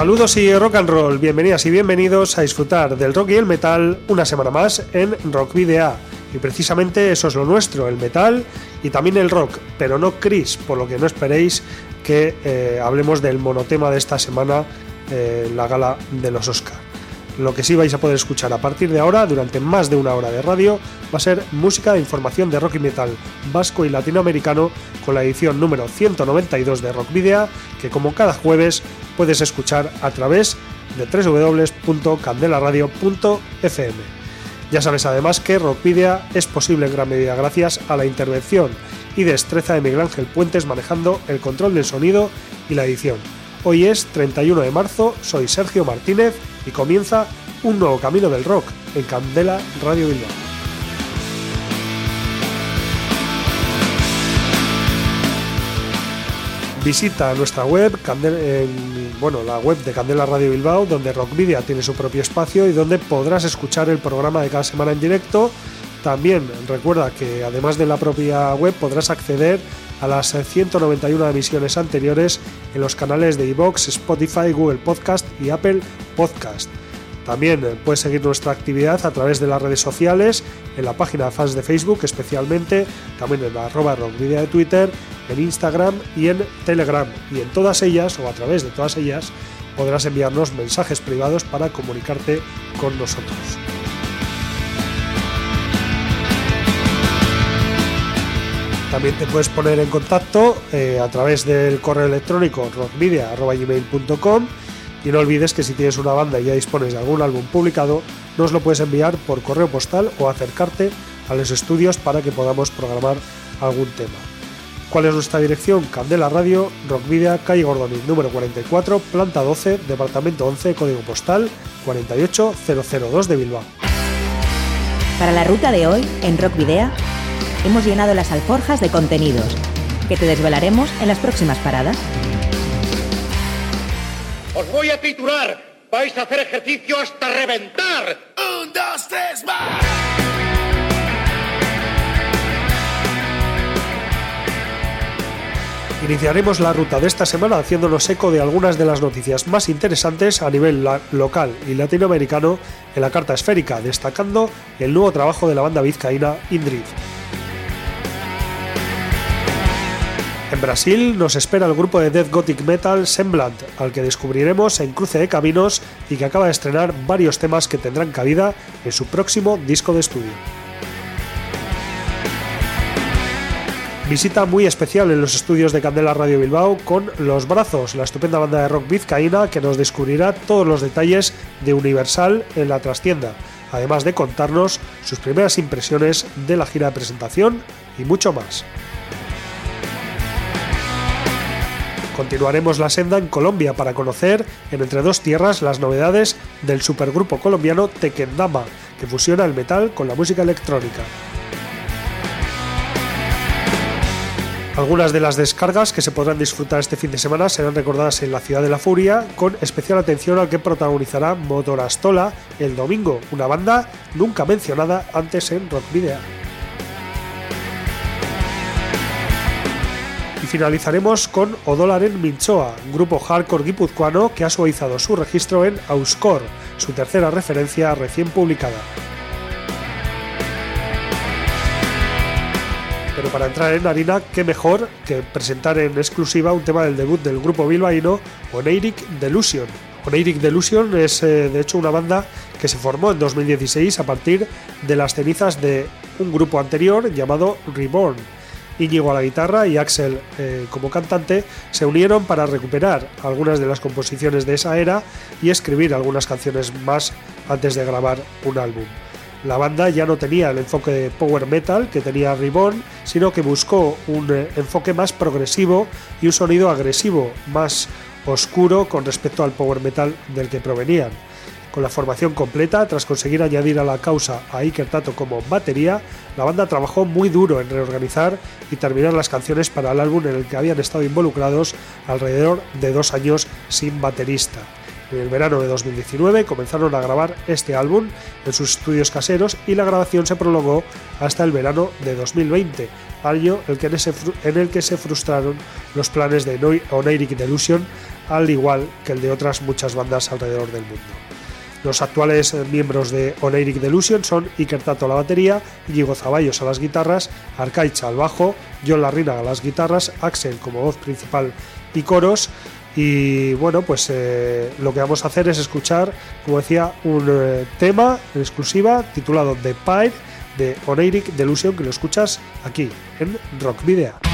Saludos y rock and roll, bienvenidas y bienvenidos a disfrutar del rock y el metal una semana más en Rock Video. Y precisamente eso es lo nuestro, el metal y también el rock, pero no Chris, por lo que no esperéis que eh, hablemos del monotema de esta semana eh, la gala de los Oscar. Lo que sí vais a poder escuchar a partir de ahora, durante más de una hora de radio, va a ser música de información de rock y metal vasco y latinoamericano con la edición número 192 de Rock Video, que como cada jueves puedes escuchar a través de www.candelaradio.fm. Ya sabes además que Rockvidia es posible en gran medida gracias a la intervención y destreza de Miguel Ángel Puentes manejando el control del sonido y la edición. Hoy es 31 de marzo, soy Sergio Martínez y comienza un nuevo camino del rock en Candela Radio Bilbao. Visita nuestra web, bueno, la web de Candela Radio Bilbao, donde Rockvidia tiene su propio espacio y donde podrás escuchar el programa de cada semana en directo. También recuerda que además de la propia web podrás acceder a las 191 emisiones anteriores en los canales de iVoox, Spotify, Google Podcast y Apple Podcast. También puedes seguir nuestra actividad a través de las redes sociales, en la página de fans de Facebook especialmente, también en la arroba rockvidia de Twitter, en Instagram y en Telegram. Y en todas ellas, o a través de todas ellas, podrás enviarnos mensajes privados para comunicarte con nosotros. También te puedes poner en contacto eh, a través del correo electrónico rockmedia.gmail.com y no olvides que si tienes una banda y ya dispones de algún álbum publicado, nos lo puedes enviar por correo postal o acercarte a los estudios para que podamos programar algún tema. ¿Cuál es nuestra dirección? Candela Radio, Rockvidia, calle Gordoni, número 44, planta 12, departamento 11, código postal 48002 de Bilbao. Para la ruta de hoy, en Rockvidea, hemos llenado las alforjas de contenidos que te desvelaremos en las próximas paradas. Os voy a titular. Vais a hacer ejercicio hasta reventar. Un, dos, tres, más. Iniciaremos la ruta de esta semana haciéndonos eco de algunas de las noticias más interesantes a nivel local y latinoamericano en la carta esférica, destacando el nuevo trabajo de la banda vizcaína Indrift. En Brasil nos espera el grupo de death gothic metal Semblant, al que descubriremos en Cruce de Caminos y que acaba de estrenar varios temas que tendrán cabida en su próximo disco de estudio. Visita muy especial en los estudios de Candela Radio Bilbao con Los Brazos, la estupenda banda de rock vizcaína que nos descubrirá todos los detalles de Universal en la trastienda, además de contarnos sus primeras impresiones de la gira de presentación y mucho más. Continuaremos la senda en Colombia para conocer en Entre Dos Tierras las novedades del supergrupo colombiano Tequendama, que fusiona el metal con la música electrónica. Algunas de las descargas que se podrán disfrutar este fin de semana serán recordadas en la Ciudad de la Furia, con especial atención al que protagonizará Motorastola el domingo, una banda nunca mencionada antes en Rock Video. Finalizaremos con Odolaren Minchoa, grupo hardcore guipuzcoano que ha suavizado su registro en Auscore, su tercera referencia recién publicada. Pero para entrar en harina, qué mejor que presentar en exclusiva un tema del debut del grupo bilbaíno Oneirik Delusion. Oneirik Delusion es eh, de hecho una banda que se formó en 2016 a partir de las cenizas de un grupo anterior llamado Reborn Íñigo a la guitarra y Axel eh, como cantante, se unieron para recuperar algunas de las composiciones de esa era y escribir algunas canciones más antes de grabar un álbum. la banda ya no tenía el enfoque de power metal que tenía Ribbon, sino que buscó un eh, enfoque más progresivo y un sonido agresivo, más oscuro con respecto al power metal del que provenían. Con la formación completa, tras conseguir añadir a la causa a Iker Tato como batería, la banda trabajó muy duro en reorganizar y terminar las canciones para el álbum en el que habían estado involucrados alrededor de dos años sin baterista. En el verano de 2019 comenzaron a grabar este álbum en sus estudios caseros y la grabación se prolongó hasta el verano de 2020, año en el que se frustraron los planes de Oniric Delusion, al igual que el de otras muchas bandas alrededor del mundo. Los actuales miembros de Oniric Delusion son Iker Tato a la batería, Diego Zaballos a las guitarras, Arcaicha al bajo, John Larrina a las guitarras, Axel como voz principal y coros, y bueno, pues eh, lo que vamos a hacer es escuchar, como decía, un eh, tema en exclusiva titulado The Pie de Oniric Delusion, que lo escuchas aquí en Rock Video.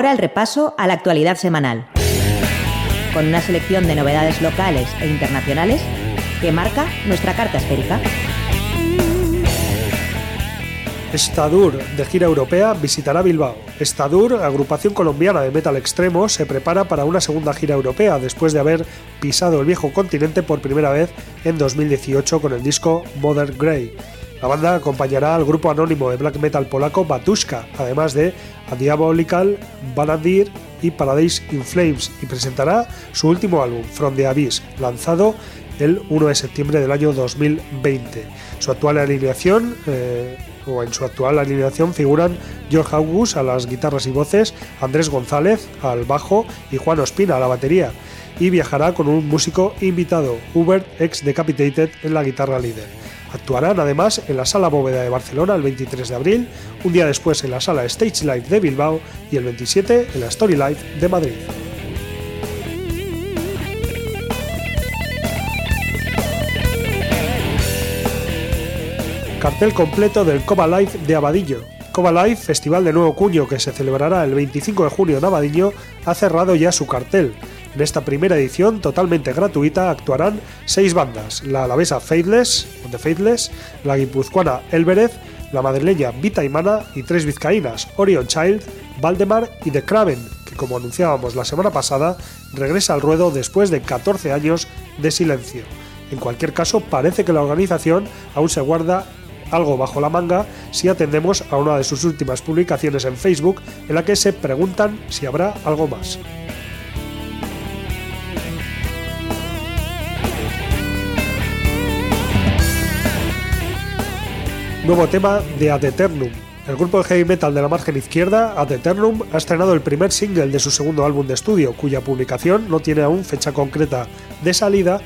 Ahora el repaso a la actualidad semanal, con una selección de novedades locales e internacionales que marca nuestra carta esférica. Estadur, de gira europea, visitará Bilbao. Estadur, agrupación colombiana de metal extremo, se prepara para una segunda gira europea después de haber pisado el viejo continente por primera vez en 2018 con el disco Mother Grey. La banda acompañará al grupo anónimo de black metal polaco Batushka, además de A Diabolical, Banadir y Paradise in Flames, y presentará su último álbum, From the Abyss, lanzado el 1 de septiembre del año 2020. Su actual alineación, eh, o en su actual alineación, figuran George August a las guitarras y voces, Andrés González al bajo y Juan Ospina a la batería. Y viajará con un músico invitado, Hubert ex Decapitated, en la guitarra líder. Actuarán además en la Sala Bóveda de Barcelona el 23 de abril, un día después en la Sala Stage Live de Bilbao y el 27 en la Story Live de Madrid. Cartel completo del Coba Live de Abadillo. Coba Live, festival de nuevo cuño que se celebrará el 25 de junio en Abadillo, ha cerrado ya su cartel. En esta primera edición, totalmente gratuita, actuarán seis bandas: la alavesa Faithless, Faithless, la guipuzcoana Elberez, la madrileña Vita Imana y tres vizcaínas: Orion Child, Valdemar y The Craven, que como anunciábamos la semana pasada, regresa al ruedo después de 14 años de silencio. En cualquier caso, parece que la organización aún se guarda algo bajo la manga si atendemos a una de sus últimas publicaciones en Facebook en la que se preguntan si habrá algo más. Nuevo tema de Ad Eternum. El grupo de heavy metal de la margen izquierda, Ad Eternum, ha estrenado el primer single de su segundo álbum de estudio, cuya publicación no tiene aún fecha concreta de salida,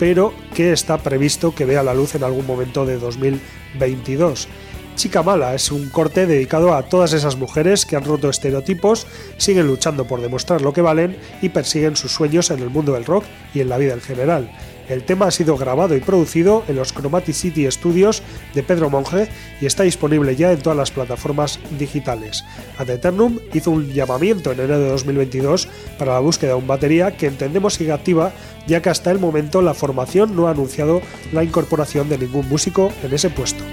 pero que está previsto que vea la luz en algún momento de 2022. Chica Mala es un corte dedicado a todas esas mujeres que han roto estereotipos, siguen luchando por demostrar lo que valen y persiguen sus sueños en el mundo del rock y en la vida en general. El tema ha sido grabado y producido en los Chromatic City Studios de Pedro Monge y está disponible ya en todas las plataformas digitales. Ad Eternum hizo un llamamiento en enero de 2022 para la búsqueda de un batería que entendemos sigue activa ya que hasta el momento la formación no ha anunciado la incorporación de ningún músico en ese puesto.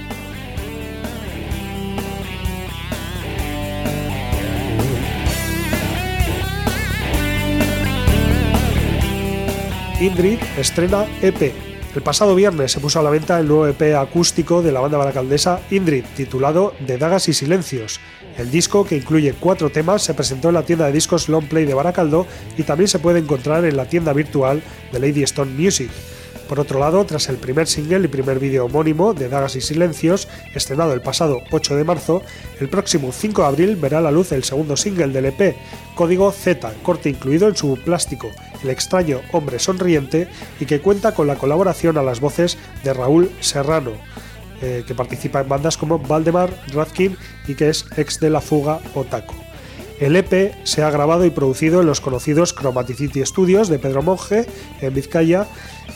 Indrid estrena EP. El pasado viernes se puso a la venta el nuevo EP acústico de la banda baracaldesa Indrid, titulado De Dagas y Silencios. El disco, que incluye cuatro temas, se presentó en la tienda de discos Long Play de Baracaldo y también se puede encontrar en la tienda virtual de Lady Stone Music. Por otro lado, tras el primer single y primer vídeo homónimo de Dagas y Silencios, estrenado el pasado 8 de marzo, el próximo 5 de abril verá la luz el segundo single del EP, Código Z, corte incluido en su plástico, El extraño hombre sonriente, y que cuenta con la colaboración a las voces de Raúl Serrano, eh, que participa en bandas como Valdemar Radkin y que es ex de la fuga Otaco. El EP se ha grabado y producido en los conocidos Chromaticity Studios de Pedro Monge, en Vizcaya,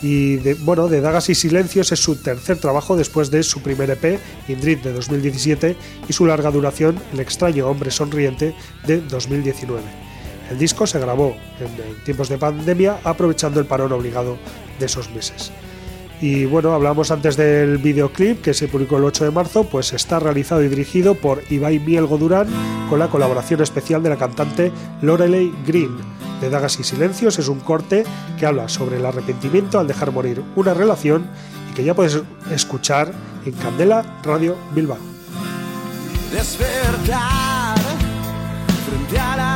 y de, bueno, de Dagas y Silencios es su tercer trabajo después de su primer EP, Indrid, de 2017, y su larga duración, El extraño hombre sonriente, de 2019. El disco se grabó en tiempos de pandemia, aprovechando el parón obligado de esos meses. Y bueno, hablamos antes del videoclip que se publicó el 8 de marzo, pues está realizado y dirigido por Ibai Mielgo Durán con la colaboración especial de la cantante Lorelei Green. De Dagas y Silencios es un corte que habla sobre el arrepentimiento al dejar morir una relación y que ya puedes escuchar en Candela Radio Bilbao. Despertar frente a la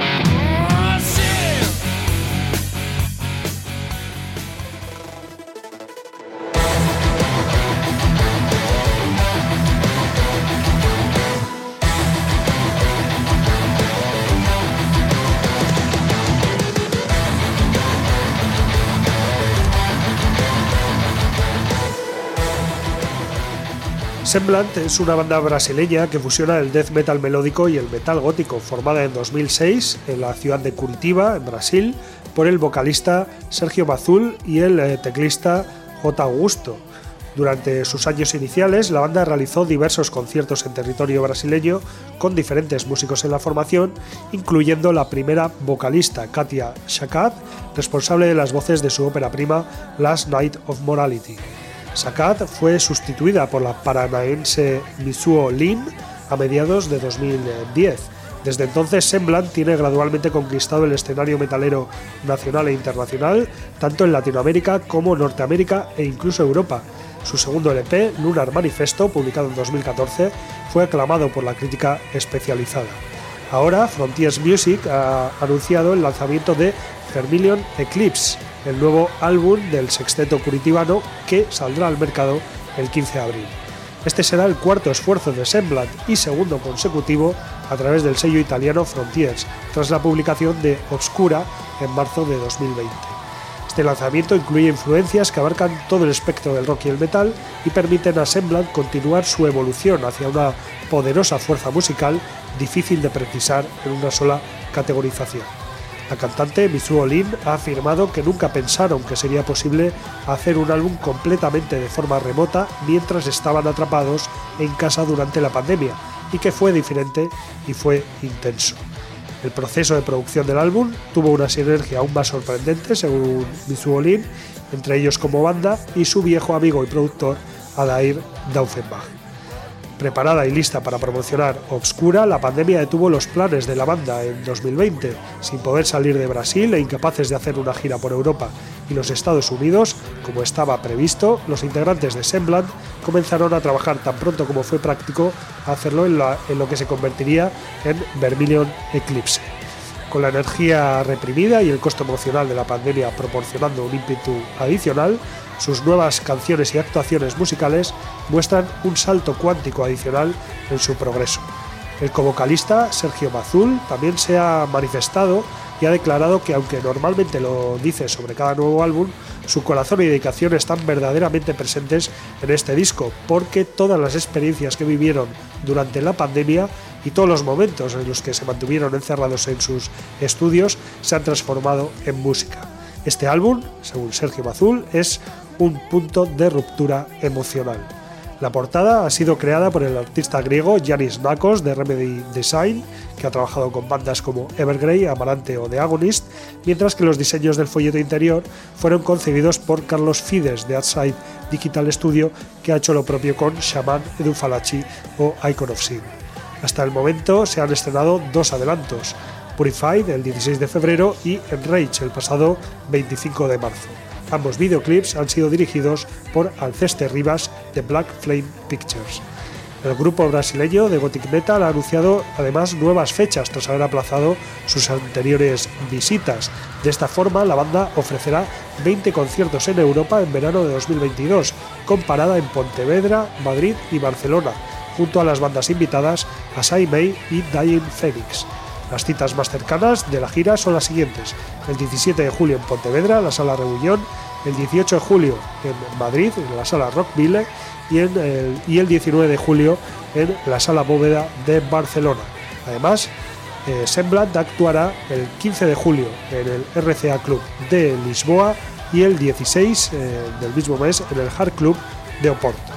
Semblant es una banda brasileña que fusiona el death metal melódico y el metal gótico, formada en 2006 en la ciudad de Curitiba, en Brasil, por el vocalista Sergio Mazul y el eh, teclista J. Augusto. Durante sus años iniciales, la banda realizó diversos conciertos en territorio brasileño con diferentes músicos en la formación, incluyendo la primera vocalista Katia Shakat, responsable de las voces de su ópera prima Last Night of Morality. Sakat fue sustituida por la paranaense Mitsuo Lin a mediados de 2010. Desde entonces, Semblant tiene gradualmente conquistado el escenario metalero nacional e internacional, tanto en Latinoamérica como Norteamérica e incluso Europa. Su segundo LP, Lunar Manifesto, publicado en 2014, fue aclamado por la crítica especializada. Ahora, Frontiers Music ha anunciado el lanzamiento de Vermilion Eclipse, el nuevo álbum del sexteto curitibano que saldrá al mercado el 15 de abril. Este será el cuarto esfuerzo de Semblant y segundo consecutivo a través del sello italiano Frontiers, tras la publicación de Obscura en marzo de 2020. Este lanzamiento incluye influencias que abarcan todo el espectro del rock y el metal y permiten a Semblant continuar su evolución hacia una poderosa fuerza musical difícil de precisar en una sola categorización. La cantante Mitsuo Lin ha afirmado que nunca pensaron que sería posible hacer un álbum completamente de forma remota mientras estaban atrapados en casa durante la pandemia y que fue diferente y fue intenso. El proceso de producción del álbum tuvo una sinergia aún más sorprendente, según Mitsuo Lin, entre ellos como banda y su viejo amigo y productor Adair Daufenbach. Preparada y lista para promocionar Obscura, la pandemia detuvo los planes de la banda en 2020. Sin poder salir de Brasil e incapaces de hacer una gira por Europa y los Estados Unidos, como estaba previsto, los integrantes de Semblant comenzaron a trabajar tan pronto como fue práctico hacerlo en, en lo que se convertiría en Vermilion Eclipse. Con la energía reprimida y el costo emocional de la pandemia proporcionando un ímpetu adicional, sus nuevas canciones y actuaciones musicales muestran un salto cuántico adicional en su progreso. El co-vocalista Sergio Mazul también se ha manifestado y ha declarado que aunque normalmente lo dice sobre cada nuevo álbum, su corazón y dedicación están verdaderamente presentes en este disco, porque todas las experiencias que vivieron durante la pandemia y todos los momentos en los que se mantuvieron encerrados en sus estudios se han transformado en música. Este álbum, según Sergio Mazul, es un punto de ruptura emocional. La portada ha sido creada por el artista griego Yanis Nakos de Remedy Design, que ha trabajado con bandas como Evergrey, Amarante o The Agonist, mientras que los diseños del folleto interior fueron concebidos por Carlos Fides de Outside Digital Studio, que ha hecho lo propio con Shaman, Edufalachi o Icon of Sin. Hasta el momento se han estrenado dos adelantos, Purified el 16 de febrero y Enrage el pasado 25 de marzo. Ambos videoclips han sido dirigidos por Alceste Rivas de Black Flame Pictures. El grupo brasileño de Gothic Metal ha anunciado además nuevas fechas tras haber aplazado sus anteriores visitas. De esta forma, la banda ofrecerá 20 conciertos en Europa en verano de 2022, comparada en Pontevedra, Madrid y Barcelona, junto a las bandas invitadas Asai May y Dying Phoenix. Las citas más cercanas de la gira son las siguientes. El 17 de julio en Pontevedra, la sala Reunión, el 18 de julio en Madrid, en la sala Rockville, y, el, y el 19 de julio en la sala Bóveda de Barcelona. Además, eh, Semblant actuará el 15 de julio en el RCA Club de Lisboa y el 16 eh, del mismo mes en el Hard Club de Oporto.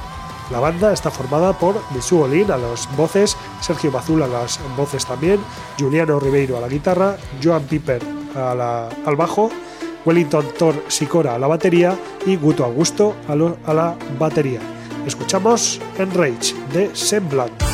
La banda está formada por Misu Olin a las voces, Sergio Mazul a las voces también, Juliano Ribeiro a la guitarra, Joan Piper al bajo, Wellington Thor Sicora a la batería y Guto Augusto a, a la batería. Escuchamos Enrage de Semblant.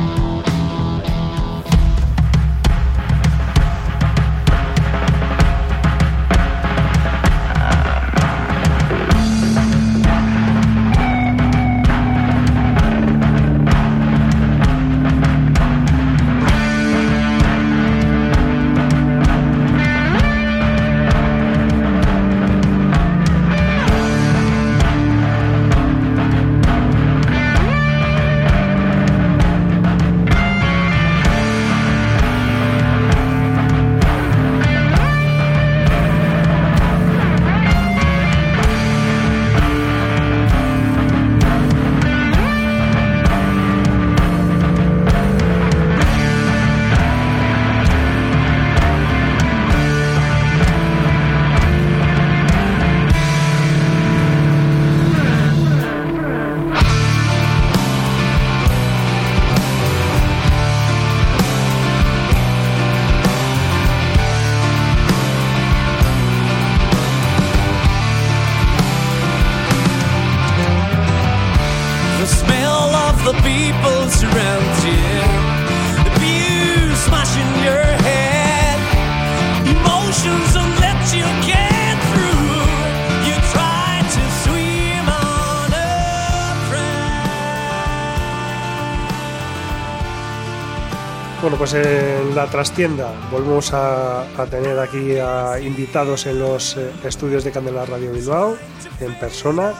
La trastienda volvemos a, tener aquí a invitados en los eh, estudios de Candela Radio Bilbao, en persona.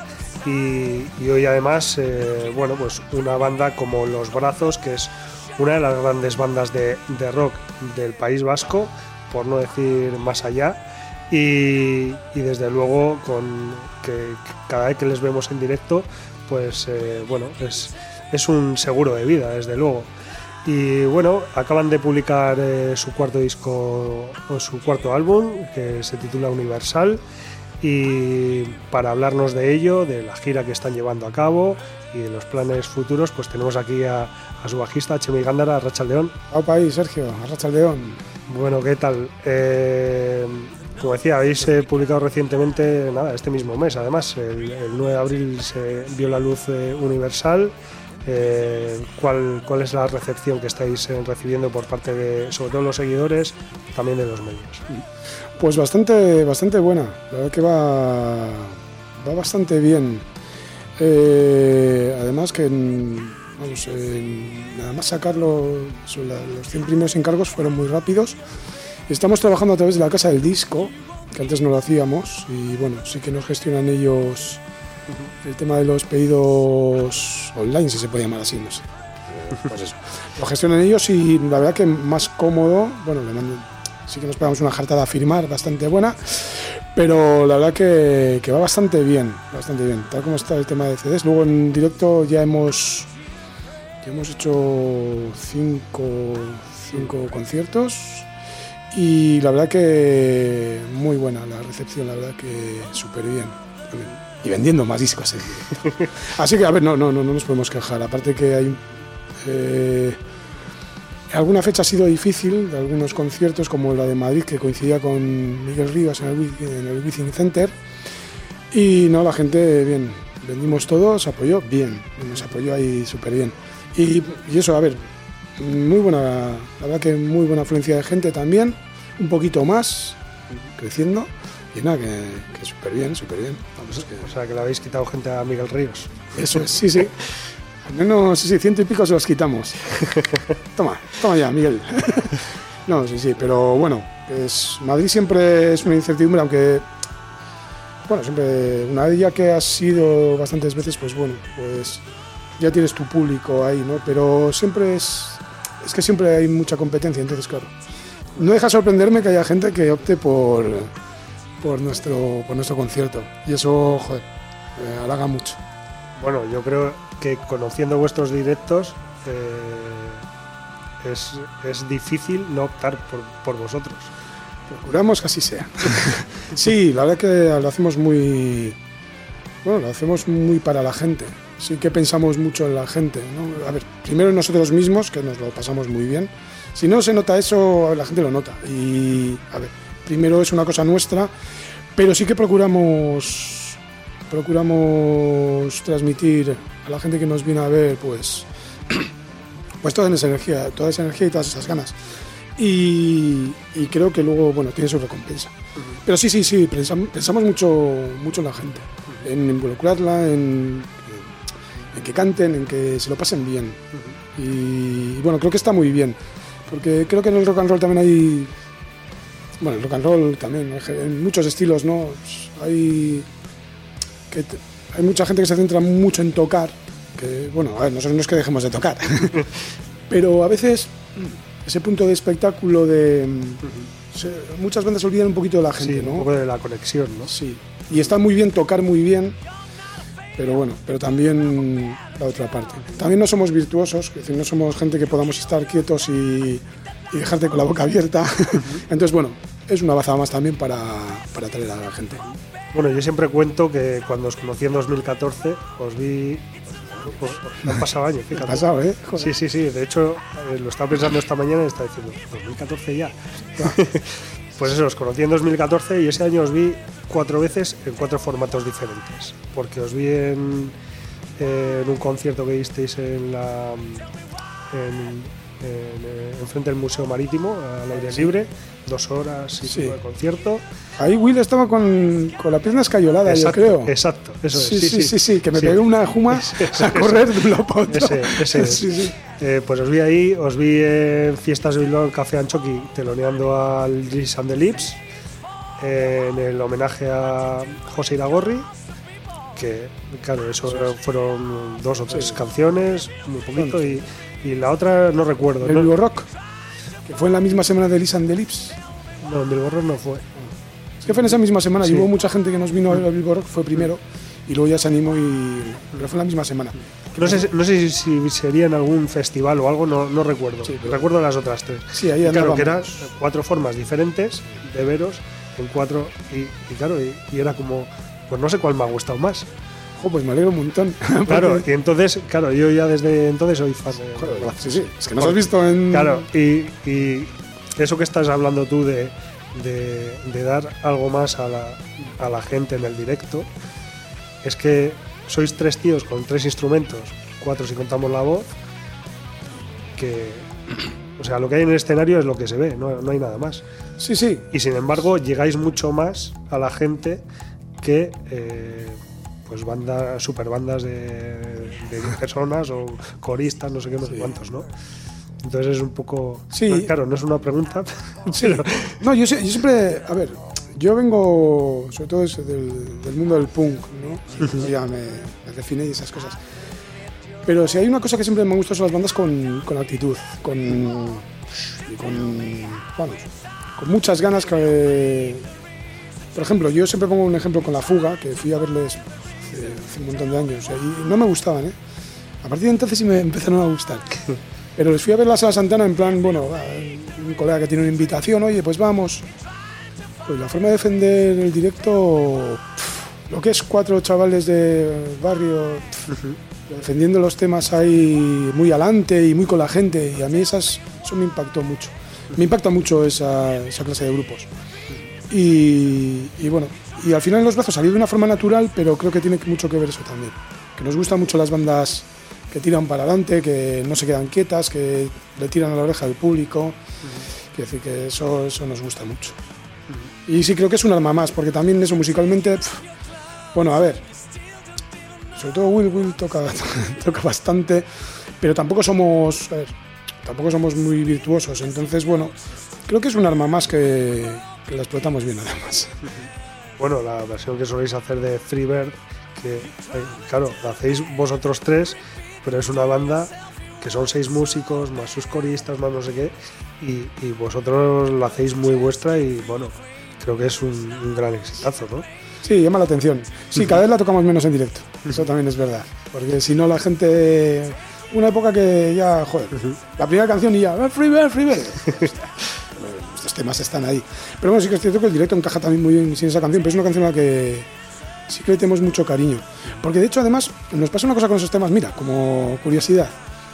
Y, hoy además, eh, bueno, pues una banda como Los Brazos, que es una de las grandes bandas de, rock del País Vasco, por no decir más allá. Y, desde luego, con cada vez que les vemos en directo, pues eh, bueno, es, es un seguro de vida, desde luego. Y bueno, acaban de publicar eh, su cuarto disco o su cuarto álbum que se titula Universal. Y para hablarnos de ello, de la gira que están llevando a cabo y de los planes futuros, pues tenemos aquí a, a su bajista, Chemi Gándara, Rachel León. Aupa ahí, Sergio, León. Bueno, ¿qué tal? Eh, como decía, habéis eh, publicado recientemente, nada, este mismo mes, además, el, el 9 de abril se vio la luz eh, universal. Eh, ¿cuál, ¿Cuál es la recepción que estáis eh, recibiendo por parte de, sobre todo los seguidores, también de los medios? Pues bastante, bastante buena. La verdad que va, va bastante bien. Eh, además que nada más sacarlo, los 100 primeros encargos fueron muy rápidos. Estamos trabajando a través de la casa del disco, que antes no lo hacíamos, y bueno, sí que nos gestionan ellos el tema de los pedidos online, si se puede llamar así, no sé. Eh, Pues eso. Lo gestionan ellos y la verdad que más cómodo, bueno, le mando, sí que nos pegamos una jartada a firmar bastante buena, pero la verdad que, que va bastante bien, bastante bien, tal como está el tema de CDs. Luego en directo ya hemos, ya hemos hecho cinco, cinco conciertos y la verdad que muy buena la recepción, la verdad que súper bien. también. Y vendiendo más discos en directo. Así que, a ver, no, no, no, no nos podemos quejar. Aparte que hay... eh, alguna fecha ha sido difícil, de algunos conciertos como la de Madrid, que coincidía con Miguel Rivas en el, en el Wizzing Center. Y no, la gente, bien, vendimos todo, se apoyó bien, nos apoyó ahí súper bien. Y, y eso, a ver, muy buena, la verdad que muy buena afluencia de gente también, un poquito más, creciendo. Y nada, que, que súper bien, súper bien. Vamos, es que- O sea, que le habéis quitado gente a Miguel Ríos. eso es, sí, sí. Al menos, sí, sí, ciento y pico se los quitamos. Toma, toma ya, Miguel. No, sí, sí, pero bueno, es, Madrid siempre es una incertidumbre, aunque, bueno, siempre, una vez ya que has ido bastantes veces, pues bueno, pues ya tienes tu público ahí, ¿no? Pero siempre es, es que siempre hay mucha competencia, entonces, claro. No deja sorprenderme que haya gente que opte por, por, nuestro, por nuestro concierto. Y eso, joder, eh, halaga mucho. Bueno, yo creo que conociendo vuestros directos eh, es, es difícil no optar por, por vosotros. Procuramos que así sea. sí, la verdad que lo hacemos muy. Bueno, lo hacemos muy para la gente. Sí que pensamos mucho en la gente. ¿no? A ver, primero en nosotros mismos, que nos lo pasamos muy bien. Si no se nota eso, la gente lo nota. Y, a ver, primero es una cosa nuestra, pero sí que procuramos procuramos transmitir a la gente que nos viene a ver, pues, pues toda esa energía, toda esa energía y todas esas ganas. Y, y creo que luego, bueno, tiene su recompensa. Pero sí, sí, sí, pensam- pensamos mucho, mucho en la gente, en involucrarla, en, en que canten, en que se lo pasen bien. Y bueno, creo que está muy bien, porque creo que en el rock and roll también hay, bueno, el rock and roll también, en muchos estilos, ¿no? Hay, que hay mucha gente que se centra mucho en tocar, que bueno, a ver, nosotros no es que dejemos de tocar, pero a veces ese punto de espectáculo de... se- muchas bandas olvidan un poquito de la gente, Sí, ¿no? un poco de la conexión, ¿no? Sí, y está muy bien tocar muy bien, pero bueno, pero también la otra parte. También no somos virtuosos, es decir, no somos gente que podamos estar quietos y, y dejarte con la boca abierta. Entonces, bueno, es una baza más también para, para atraer a la gente. Bueno, yo siempre cuento que cuando os conocí en 2014, os vi. Pues, han pasado años, Ha fíjate. pasado, ¿eh? Joder. Sí, sí, sí. De hecho, eh, lo estaba pensando esta mañana y estaba diciendo, 2014 ya. pues eso, os conocí en 2014 y ese año os vi cuatro veces en cuatro formatos diferentes. Porque os vi en, en un concierto que disteis en la. En, eh, enfrente del Museo Marítimo, al aire libre, dos horas y Sí. de concierto. Ahí Will estaba con, con la pierna escayolada, Exacto, yo creo. exacto, eso es, sí, sí, sí, sí. sí, que me pegué una juma Ese, a ese, correr de un. Ese, ese. Eh, pues os vi ahí, os vi en Fiestas de Bilbao, en Café Anchoqui, teloneando al Gis and the Lips, eh, en el homenaje a José Iragorri, que claro, eso fueron dos o tres canciones, muy poquito, y, y la otra no recuerdo. El ¿no? Rock, que fue en la misma semana de Liz and the Lips. No, en Bilborro no fue. Es que fue en esa misma semana Sí. y hubo mucha gente que nos vino al Bilbo Rock, fue primero, y luego ya se animó y... Pero fue en la misma semana. No sé, no sé si sería en algún festival o algo, no, no recuerdo. Sí, Recuerdo las otras tres. Sí, ahí claro, que eran cuatro formas diferentes de veros en cuatro. Y, y claro, y, y era como, pues no sé cuál me ha gustado más. Pues me alegro un montón. Claro, y entonces, claro, yo ya desde entonces soy fan de Glass. sí, sí, es que nos has visto en... Claro, y, y eso que estás hablando tú de, de- de dar algo más a la, a la gente en el directo, es que sois tres tíos con tres instrumentos, cuatro si contamos la voz, que, o sea, lo que hay en el escenario es lo que se ve, no, no hay nada más. Sí, sí, Y sin embargo, llegáis mucho más a la gente que eh, pues bandas, super bandas de, de 10 personas o coristas, no sé qué, no sé cuántos, ¿no? Entonces es un poco. Sí. no, Claro, no es una pregunta, Sí. pero. No, yo, siempre, a ver, yo vengo sobre todo del, del mundo del punk, ¿no? Eso ya me, me define y esas cosas. Pero si hay una cosa que siempre me gusta son las bandas con, con actitud, con, con, vamos, con muchas ganas que... Por ejemplo, yo siempre pongo un ejemplo con La Fuga, que fui a verles hace, hace un montón de años, y no me gustaban, ¿eh? A partir de entonces sí me empezaron a gustar. Pero les fui a ver la Sala Santana en plan, bueno, un colega que tiene una invitación, oye, pues vamos. Pues la forma de defender el directo, lo que es cuatro chavales de barrio, defendiendo los temas ahí muy adelante y muy con la gente, y a mí esas, eso me impactó mucho. Me impacta mucho esa, esa clase de grupos. Y, y bueno, y al final en los brazos salió de una forma natural, pero creo que tiene mucho que ver eso también. Que nos gustan mucho las bandas que tiran para adelante, que no se quedan quietas, que le tiran a la oreja al público. Quiero decir que eso, eso nos gusta mucho. Y sí creo que es un arma más, porque también eso musicalmente, bueno, a ver, sobre todo Will Will toca, toca bastante, pero tampoco somos, a ver, tampoco somos muy virtuosos, entonces bueno, creo que es un arma más que, que la explotamos bien además. Bueno, la versión que soléis hacer de Freebird, que, eh, claro, la hacéis vosotros tres, pero es una banda que son seis músicos, más sus coristas, más no sé qué, y, y vosotros la hacéis muy vuestra y bueno, creo que es un, un gran exitazo, ¿no? Sí, llama la atención. Sí, cada vez la tocamos menos en directo, eso también es verdad, porque si no la gente... Una época que ya, joder, la primera canción y ya, "Ah, Free Bird, Free Bird". Estos temas están ahí. Pero bueno, sí que es cierto que el directo encaja también muy bien sin esa canción, pero es una canción a la que sí que le tenemos mucho cariño. Porque de hecho, además, nos pasa una cosa con esos temas, mira, como curiosidad.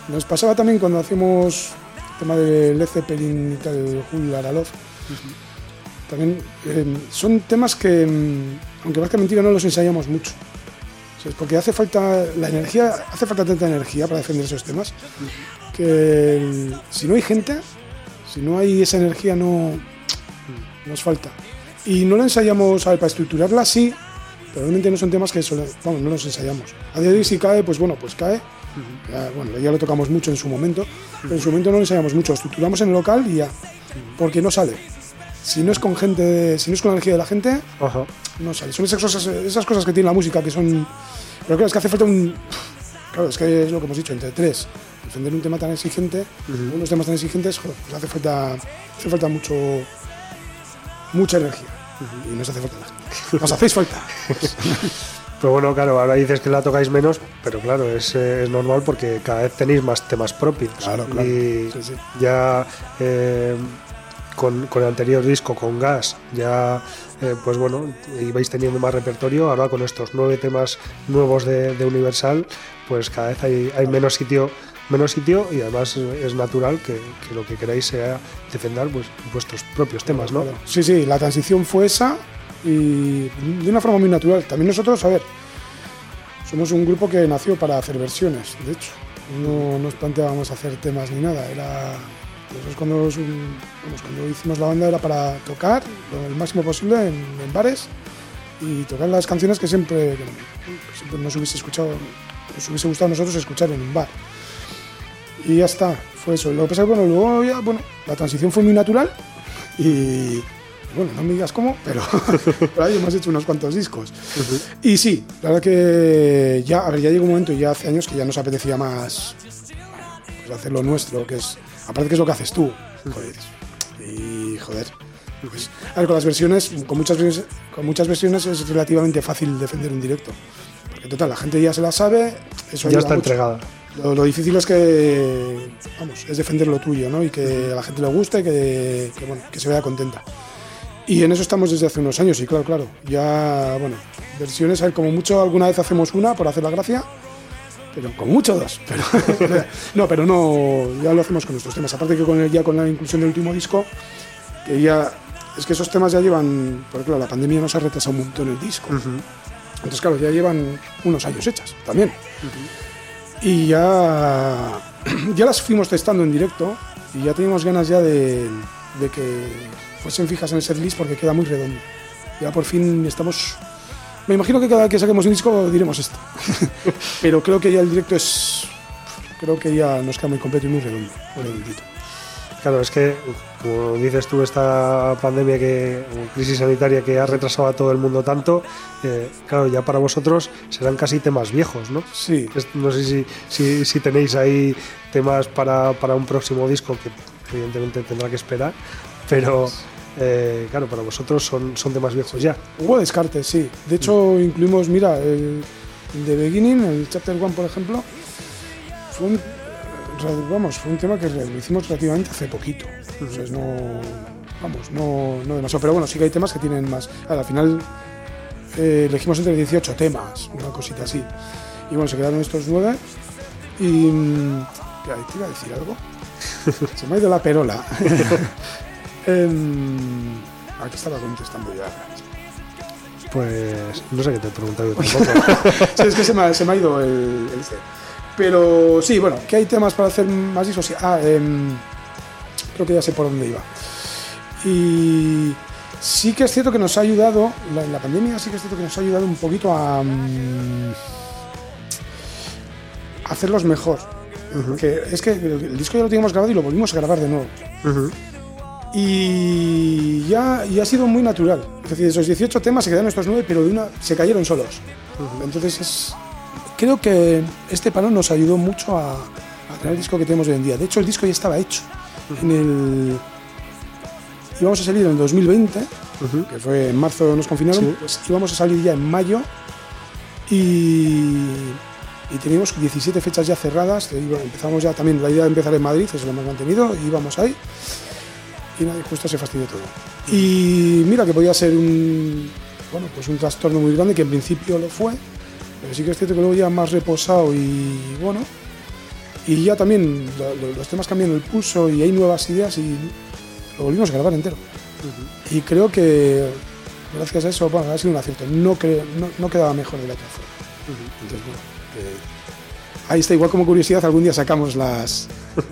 Nos pasaba también cuando hacíamos el tema de Led Zeppelin y tal, Hul Aralov. También eh, son temas que, mm, aunque parezca mentira, no los ensayamos mucho. Porque hace falta la energía, hace falta tanta energía para defender esos temas que si no hay gente, si no hay esa energía no nos falta. Y no la ensayamos, a ver, para estructurarla sí, pero realmente no son temas que sole- vamos, no los ensayamos. A día de hoy si cae, pues bueno, pues cae. Ya, bueno, ya lo tocamos mucho en su momento, pero en su momento no lo ensayamos mucho, estructuramos en el local y ya, porque no sale. Si no es con gente, si no es con la energía de la gente, no sale. Son esas cosas, esas cosas que tiene la música que son. Pero claro, es que hace falta un. Claro, es que es lo que hemos dicho, entre tres. Defender un tema tan exigente, unos temas tan exigentes, joder, pues hace falta, hace falta mucho. mucha energía. Y nos hace falta nada. Nos hacéis falta. Pero bueno, claro, ahora dices que la tocáis menos, pero claro, es, eh, es normal porque cada vez tenéis más temas propios. Claro, claro. Y Sí, sí. ya eh, con, con el anterior disco, con Gas, ya, eh, pues bueno, ibais teniendo más repertorio. Ahora con estos nueve temas nuevos de, de Universal, pues cada vez hay, menos sitio menos sitio y además es natural que, lo que queráis sea defender pues, vuestros propios temas, ¿no? Sí, sí, la transición fue esa y de una forma muy natural. También nosotros, a ver, somos un grupo que nació para hacer versiones, de hecho. No nos planteábamos hacer temas ni nada. Era, cuando, cuando hicimos la banda era para tocar lo máximo posible en, en bares y tocar las canciones que siempre, que siempre nos hubiese escuchado, nos hubiese gustado a nosotros escuchar en un bar. Y ya está, fue eso. Lo que pasa es que bueno, luego ya, bueno, la transición fue muy natural y bueno, no me digas cómo, pero por ahí hemos hecho unos cuantos discos. Y sí, la verdad que ya, a ver, ya llegó un momento, y ya hace años que ya nos apetecía más pues, hacer lo nuestro, que es, aparte que es lo que haces tú, joder, y joder. Pues, a ver, con las versiones, con muchas, con muchas versiones es relativamente fácil defender un directo. Total, la gente ya se la sabe, eso Ya está mucho. entregada. Lo, lo difícil es que, vamos, es defender lo tuyo, ¿no? Y que a la gente le guste, que, que, bueno, que se vea contenta. Y en eso estamos desde hace unos años, y claro, claro, ya, bueno, versiones, ver, como mucho alguna vez hacemos una por hacer la gracia, pero con mucho dos. Pero, no, pero no, ya lo hacemos con nuestros temas. Aparte que con el, ya con la inclusión del último disco, que ya, es que esos temas ya llevan, porque claro, la pandemia nos ha retrasado un montón el disco. Entonces, claro, ya llevan unos años hechas también. Y ya, ya las fuimos testando en directo y ya teníamos ganas ya de, que fuesen fijas en el setlist porque queda muy redondo. Ya por fin estamos... Me imagino que cada vez que saquemos un disco diremos esto. Pero creo que ya el directo es... Creo que ya nos queda muy completo y muy redondo. muy redondito. Claro, es que, como dices tú, esta pandemia, que, crisis sanitaria que ha retrasado a todo el mundo tanto, eh, claro, ya para vosotros serán casi temas viejos, ¿no? Sí, No sé si, si, si tenéis ahí temas para, para un próximo disco que evidentemente tendrá que esperar, pero eh, claro, para vosotros son, son temas viejos ya. Hubo descartes, sí. De hecho, incluimos, mira, el, el de Beginning, el Chapter One, por ejemplo, fue un, re- vamos, fue un tema que lo hicimos relativamente hace poquito. Entonces, no, vamos, no, no demasiado. Pero bueno, sí que hay temas que tienen más. Al final, eh, elegimos entre 18 temas, una cosita así. Y bueno, se quedaron estos nueve. Y. mm. ¿Te iba a decir algo? Se me ha ido la perola. Em, aquí estaba contestando ya. Pues no sé qué te he preguntado yo tampoco. Sí, es que se me, ha- se me ha ido el, el. Pero sí, bueno, que hay temas para hacer más discos. Ah, em, creo que ya sé por dónde iba. Y sí que es cierto que nos ha ayudado, la, la pandemia sí que es cierto que nos ha ayudado un poquito a, mm, a hacerlos mejor. Porque es que el, el disco ya lo teníamos grabado y lo volvimos a grabar de nuevo. Y ya y ha sido muy natural. Es decir, esos 18 temas se quedaron estos 9, pero de una se cayeron solos. Entonces es, creo que este parón nos ayudó mucho a, a tener el disco que tenemos hoy en día. De hecho, el disco ya estaba hecho. En el, íbamos a salir en el 2020, que fue en marzo nos confinaron, Sí. pues íbamos a salir ya en mayo y, y teníamos 17 fechas ya cerradas. Y, bueno, empezamos ya también, la idea de empezar en Madrid, eso lo hemos mantenido, y íbamos ahí y nada, justo se fastidió todo. Y mira que podía ser un, bueno, pues un trastorno muy grande, que en principio lo fue, pero sí que es cierto que luego ya más reposado y bueno, y ya también lo- lo- los temas cambian el pulso y hay nuevas ideas y lo volvimos a grabar entero. Y creo que gracias a eso bueno, ha sido un acierto. No, no, no quedaba mejor de la otra forma. Entonces, bueno, que- ahí está, igual como curiosidad, algún día sacamos las,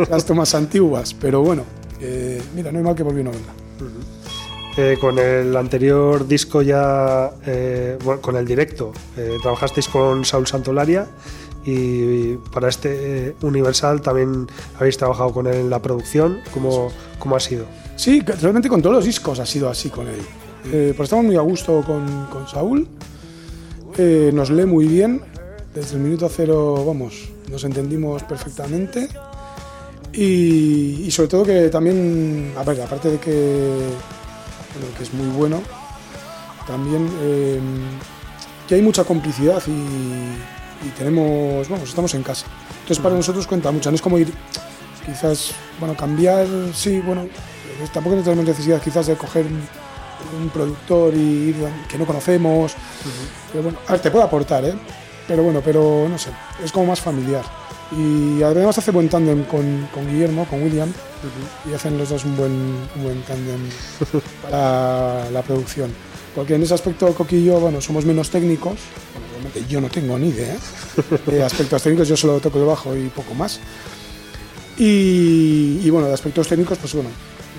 las tomas antiguas, pero bueno, eh, mira, no hay mal que volvió no venga. Eh, con el anterior disco ya, eh, con el directo, eh, trabajasteis con Saúl Santolaria y para este eh, Universal también habéis trabajado con él en la producción. ¿Cómo, cómo ha sido? Sí, realmente con todos los discos ha sido así con él. Pues estamos muy a gusto con, Saúl. Nos lee muy bien. Desde el minuto cero, vamos, nos entendimos perfectamente. Y, sobre todo que también, aparte de que, bueno, que es muy bueno, también eh, que hay mucha complicidad y, y tenemos, vamos, estamos en casa. Entonces para nosotros cuenta mucho, no es como ir quizás, bueno, cambiar, sí, bueno, eh, tampoco tenemos necesidad quizás de coger un, productor y que no conocemos, pero bueno, a ver, te puede aportar, ¿eh? Pero bueno, pero no sé, es como más familiar. Y además hace buen tándem con, con Guillermo, con William, y hacen los dos un buen, un buen tándem para la producción. Porque en ese aspecto Coqui y yo, bueno, somos menos técnicos, bueno, realmente yo no tengo ni idea de aspectos técnicos, yo solo toco el bajo y poco más. Y, y bueno, de aspectos técnicos, pues bueno,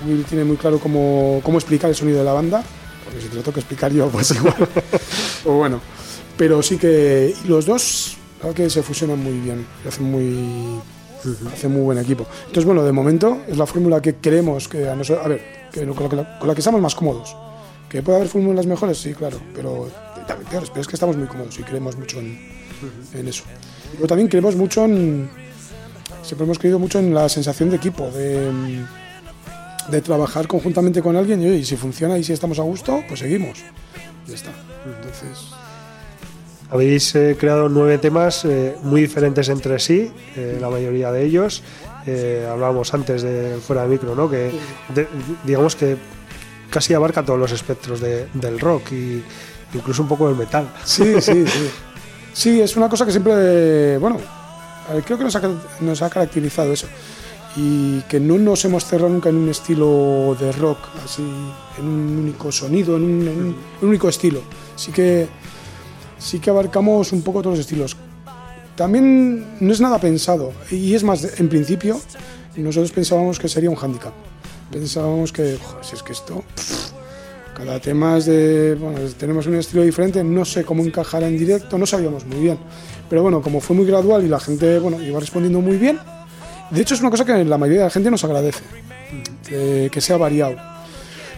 Will tiene muy claro cómo, cómo explicar el sonido de la banda, porque si te lo tengo que explicar yo, pues igual. o bueno, pero sí que los dos, la que se fusionan muy bien, hacen muy, hacen muy buen equipo. Entonces, bueno, de momento es la fórmula que creemos que a nosotros, a ver, que con la que, estamos más cómodos. Que puede haber fórmulas mejores, sí, claro, pero también pero es que estamos muy cómodos y creemos mucho en, eso. Pero también creemos mucho en, siempre hemos creído mucho en la sensación de equipo, de, trabajar conjuntamente con alguien y, oye, y si funciona y si estamos a gusto, pues seguimos. Ya está. Entonces, Habéis eh, creado nueve temas eh, muy diferentes entre sí, eh, la mayoría de ellos. Eh, hablábamos antes de fuera de micro, ¿no? Que de- digamos que casi abarca todos los espectros de- del rock y incluso un poco del metal. sí, sí, sí. Sí, es una cosa que siempre, bueno, creo que nos ha, nos ha caracterizado eso. Y que no nos hemos cerrado nunca en un estilo de rock, así, en un único sonido, en un, en un- único estilo. Sí que, sí que abarcamos un poco todos los estilos. También no es nada pensado, y es más, en principio, nosotros pensábamos que sería un hándicap. Pensábamos que, "Joder, si es que esto, cada tema es de. Bueno, tenemos un estilo diferente, no sé cómo encajar en directo, no sabíamos muy bien. Pero bueno, como fue muy gradual y la gente bueno, iba respondiendo muy bien, de hecho es una cosa que la mayoría de la gente nos agradece, que sea variado.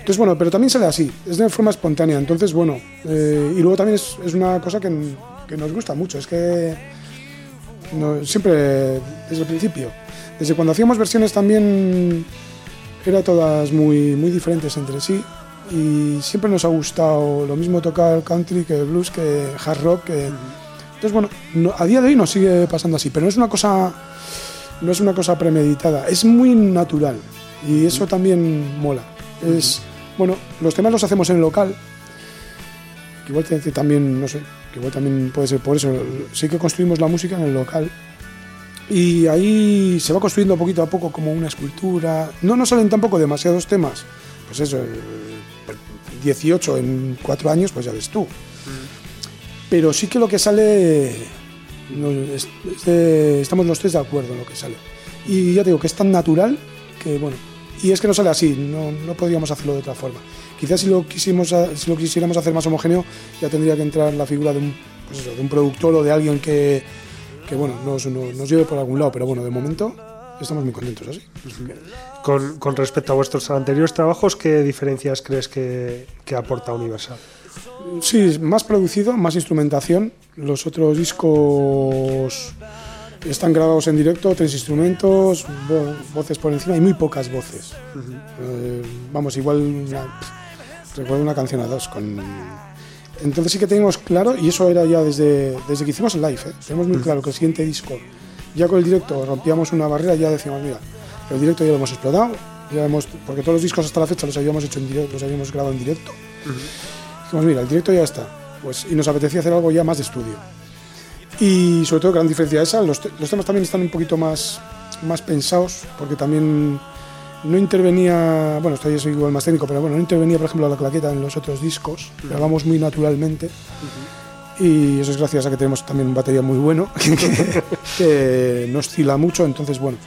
Entonces, bueno, pero también sale así, es de forma espontánea. Entonces, bueno, eh, y luego también es, es una cosa que, que nos gusta mucho, es que siempre desde el principio, desde cuando hacíamos versiones también eran todas muy, muy diferentes entre sí y siempre nos ha gustado lo mismo tocar country que blues, que hard rock. Entonces, bueno, no- a día de hoy nos sigue pasando así, pero no es una cosa, no es una cosa premeditada, es muy natural y eso también mola. Es, bueno, los temas los hacemos en el local, que igual también, no sé, igual también puede ser por eso, sí que construimos la música en el local y ahí se va construyendo poquito a poco como una escultura. No nos salen tampoco demasiados temas. Pues eso, eh, 18 en 4 años, pues ya ves tú. Pero sí que lo que sale, estamos los tres de acuerdo en lo que sale. Y ya te digo que es tan natural que, bueno, y es que no sale así, no, no podríamos hacerlo de otra forma. Quizás si lo, quisimos, si lo quisiéramos hacer más homogéneo, ya tendría que entrar la figura de un, pues eso, de un productor o de alguien que, que bueno, nos, nos- nos lleve por algún lado, pero bueno, de momento estamos muy contentos así. Con, con respecto a vuestros anteriores trabajos, ¿qué diferencias crees que, que aporta Universal? Sí, más producido, más instrumentación. Los otros discos están grabados en directo, tres instrumentos, vo- voces por encima y muy pocas voces. Eh, vamos, igual una, recuerdo una canción a dos. Con... Entonces sí que tenemos claro, y eso era ya desde, desde que hicimos el live, ¿eh? tenemos muy claro que el siguiente disco, ya con el directo rompíamos una barrera, ya decíamos, mira, el directo ya lo hemos explotado, ya hemos, porque todos los discos hasta la fecha los habíamos hecho en directo, los habíamos grabado en directo. Dijimos, mira, el directo ya está. Pues, y nos apetecía hacer algo ya más de estudio. Y sobre todo, gran diferencia esa, los, te- los temas también están un poquito más, más pensados, porque también no intervenía, bueno, esto ya soy igual más técnico, pero bueno, no intervenía, por ejemplo, la claqueta en los otros discos, grabamos muy naturalmente. Y eso es gracias a que tenemos también un batería muy bueno, que, que no oscila mucho, entonces bueno.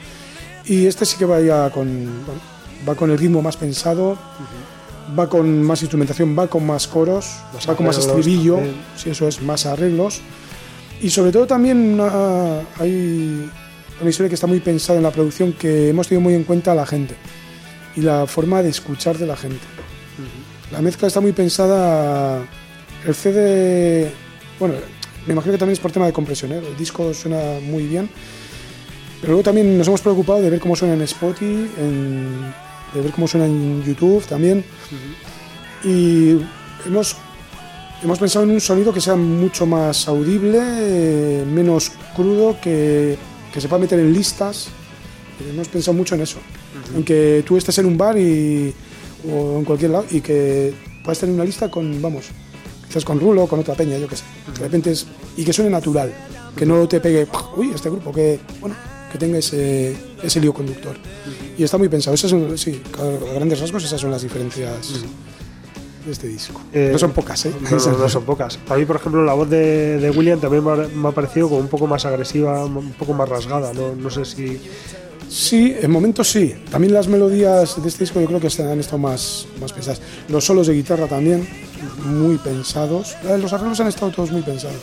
Y este sí que va ya con, bueno, va con el ritmo más pensado, va con más instrumentación, va con más coros, Más va con más arreglos estribillo, si eso es, más arreglos. Y sobre todo también una- hay una historia que está muy pensada en la producción que hemos tenido muy en cuenta a la gente y la forma de escuchar de la gente. La mezcla está muy pensada. El CD, bueno, me imagino que también es por tema de compresión. ¿eh? El disco suena muy bien, pero luego también nos hemos preocupado de ver cómo suena en Spotify, en- de ver cómo suena en YouTube también. Y hemos, hemos pensado en un sonido que sea mucho más audible, eh, menos crudo, que, que se pueda meter en listas. Hemos pensado mucho en eso. En que tú estés en un bar y, o en cualquier lado y que puedas tener una lista con, vamos, quizás con Rulo, con otra peña, yo qué sé. De repente es, y que suene natural, que no te pegue, uy, este grupo, que, bueno, que tenga ese, ese lío conductor. Y está muy pensado. Esas son, sí, a grandes rasgos, esas son las diferencias de este disco. Eh, no son pocas, ¿eh? No, no, no son pocas. A mí, por ejemplo, la voz de, de William también me ha, me ha parecido como un poco más agresiva, un poco más rasgada. No, no sé si. Sí, en momentos sí. También las melodías de este disco yo creo que han estado más, más pensadas. Los solos de guitarra también, muy pensados. Eh, Los arreglos han estado todos muy pensados.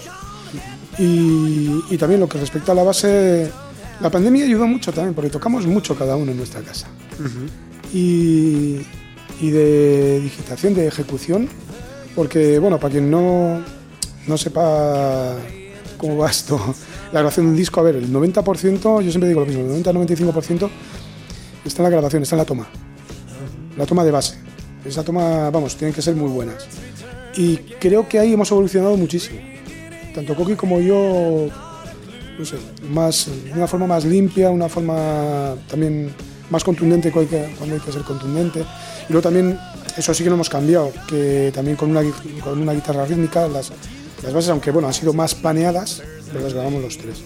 Y, y también lo que respecta a la base, la pandemia ayudó mucho también, porque tocamos mucho cada uno en nuestra casa. y, y de digitación, de ejecución, porque, bueno, para quien no, no sepa cómo va esto, la grabación de un disco, a ver, el 90%, yo siempre digo lo mismo, el 90-95% está en la grabación, está en la toma, la toma de base. Esa toma, vamos, tienen que ser muy buenas. Y creo que ahí hemos evolucionado muchísimo. Tanto Coqui como yo, no sé, más, de una forma más limpia, una forma también más contundente cuando hay que, cuando hay que ser contundente. Y luego también, eso sí que lo hemos cambiado, que también con una, con una guitarra rítmica, las, las bases, aunque bueno, han sido más planeadas, pero las grabamos los tres.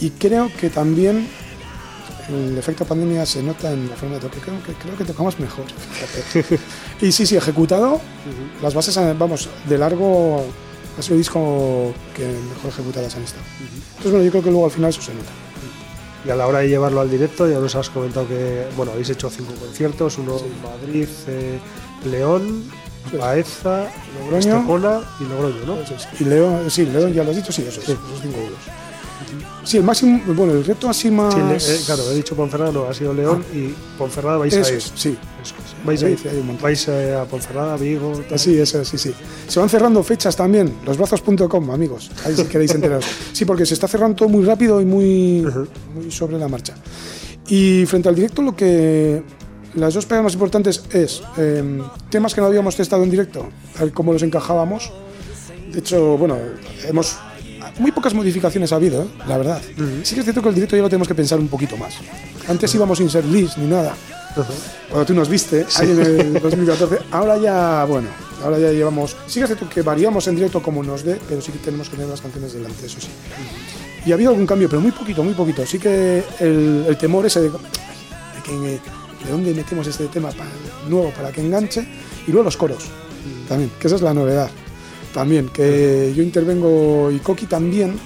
Y creo que también el efecto pandemia se nota en la forma de toque. Creo que, creo que tocamos mejor. y sí, sí, ejecutado, las bases, han- vamos, de largo ha sido el disco que mejor ejecutadas han estado. Entonces, bueno, yo creo que luego al final eso se nota. Y a la hora de llevarlo al directo, ya nos has comentado que bueno habéis hecho cinco conciertos: uno en Madrid, eh, León, Sí. Baeza, Logroño. Estepona y Logroño, ¿no? Es. Y León, sí, León ya lo has dicho, sí, eso es, esos cinco euros. Sí, el máximo, bueno, el reto así más... Sí, le- eh, claro, he dicho Ponferrada, no, ha sido León y Ponferrada vais a ir. sí. Eso es. Vais, a ir. sí vais eh, a Ponferrada, Vigo. tal. Sí, eso, sí, sí. Se van cerrando fechas también, losbrazos.com, amigos. Ahí si queréis enteraros. Sí, porque se está cerrando todo muy rápido y muy, muy sobre la marcha. Y frente al directo, lo que. Las dos pegas más importantes es eh, temas que no habíamos testado en directo, a ver cómo los encajábamos. De hecho, bueno, hemos. Muy pocas modificaciones ha habido, ¿eh? la verdad. Sí que es cierto que el directo ya lo tenemos que pensar un poquito más. Antes íbamos sin ser list ni nada. Cuando tú nos viste, ahí en el 2014. Ahora ya, bueno, ahora ya llevamos. Sí que es cierto que variamos en directo como nos dé, pero sí que tenemos que tener las canciones delante, eso sí. Y ha habido algún cambio, pero muy poquito, muy poquito. Sí que el, el temor ese de, de, que- de dónde metemos este tema nuevo para que enganche. Y luego los coros, también, que esa es la novedad. También, que yo intervengo y Coqui también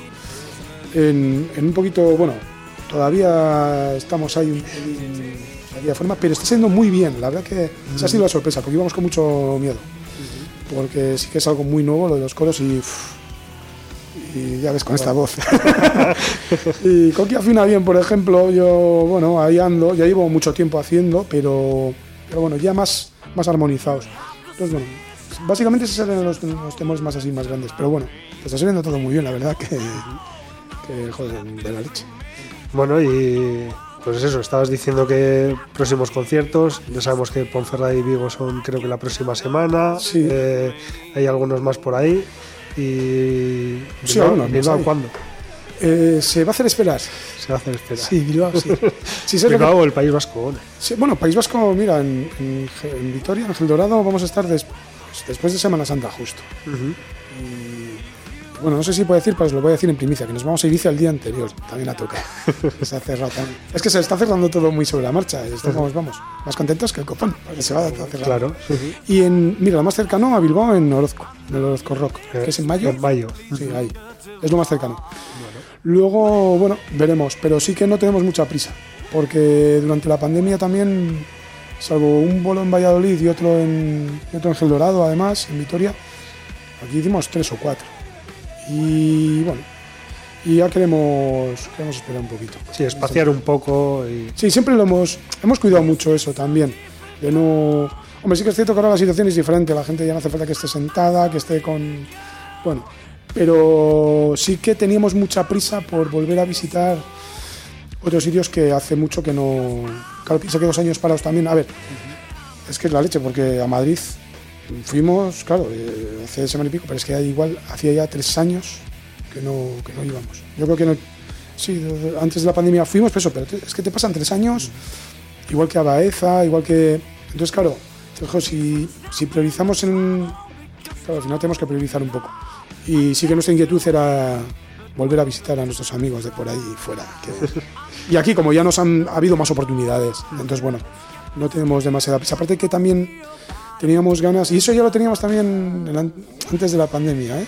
en, en un poquito, bueno, todavía estamos ahí ahí de forma, pero está siendo muy bien. La verdad que esa ha sido la sorpresa, porque íbamos con mucho miedo. Porque sí que es algo muy nuevo lo de los coros y. y ya ves con esta voz. y Coqui afina bien, por ejemplo, yo, bueno, ahí ando, ya llevo mucho tiempo haciendo, pero, pero bueno, ya más, más armonizados. Entonces, bueno, básicamente esos eran los, los temores más así, más grandes. Pero bueno, te está saliendo todo muy bien, la verdad que, que joder, de la leche. Bueno, y pues eso, estabas diciendo que próximos conciertos, ya sabemos que Ponferrada y Vigo son creo que la próxima semana, Sí. eh, hay algunos más por ahí y Sí, Bilbao, Bilbao. ¿cuándo? Eh, se va a hacer esperar. Se va a hacer esperar. Sí, Bilbao, sí. Sí, que- Bilbao o el País Vasco. bueno. Sí, bueno, País Vasco, mira, en, en, en Vitoria, en Gel Dorado, vamos a estar des- pues, después de Semana Santa justo. Bueno, no sé si puedo decir, pero os lo voy a decir en primicia, que nos vamos a Ibiza el día anterior, también a tocar. se ha cerrado. Es que se está cerrando todo muy sobre la marcha, estamos, vamos, más contentos que el copón, porque se va a cerrar. Claro. Y en, mira, lo más cercano a Bilbao en Orozco, en el Orozco Rock, que es en mayo. En mayo. Sí, ahí. Es lo más cercano. Luego, bueno, veremos, pero sí que no tenemos mucha prisa, porque durante la pandemia también, salvo un bolo en Valladolid y otro en, y otro en Gel Dorado, además, en Vitoria, aquí hicimos tres o cuatro. Y bueno, y ya queremos, queremos esperar un poquito. Sí, espaciar un poco y Sí, siempre lo hemos, hemos cuidado mucho eso también. De no. Hombre, sí que es cierto que ahora la situación es diferente. La gente ya no hace falta que esté sentada, que esté con. Bueno, pero sí que teníamos mucha prisa por volver a visitar otros sitios que hace mucho que no. Claro, piensa que dos años parados también. A ver, es que es la leche, porque a Madrid fuimos, claro, eh, hace semana y pico, pero es que igual hacía ya tres años que no, que no íbamos. Yo creo que no. Sí, antes de la pandemia fuimos, pero, eso, pero es que te pasan tres años, igual que a Baeza, igual que. Entonces, claro, si, si priorizamos en. Claro, al final tenemos que priorizar un poco. Y sí que nuestra inquietud era volver a visitar a nuestros amigos de por ahí fuera. que- y aquí, como ya nos han ha habido más oportunidades, entonces, bueno, no tenemos demasiada prisa. Aparte que también teníamos ganas, y eso ya lo teníamos también antes de la pandemia, ¿eh?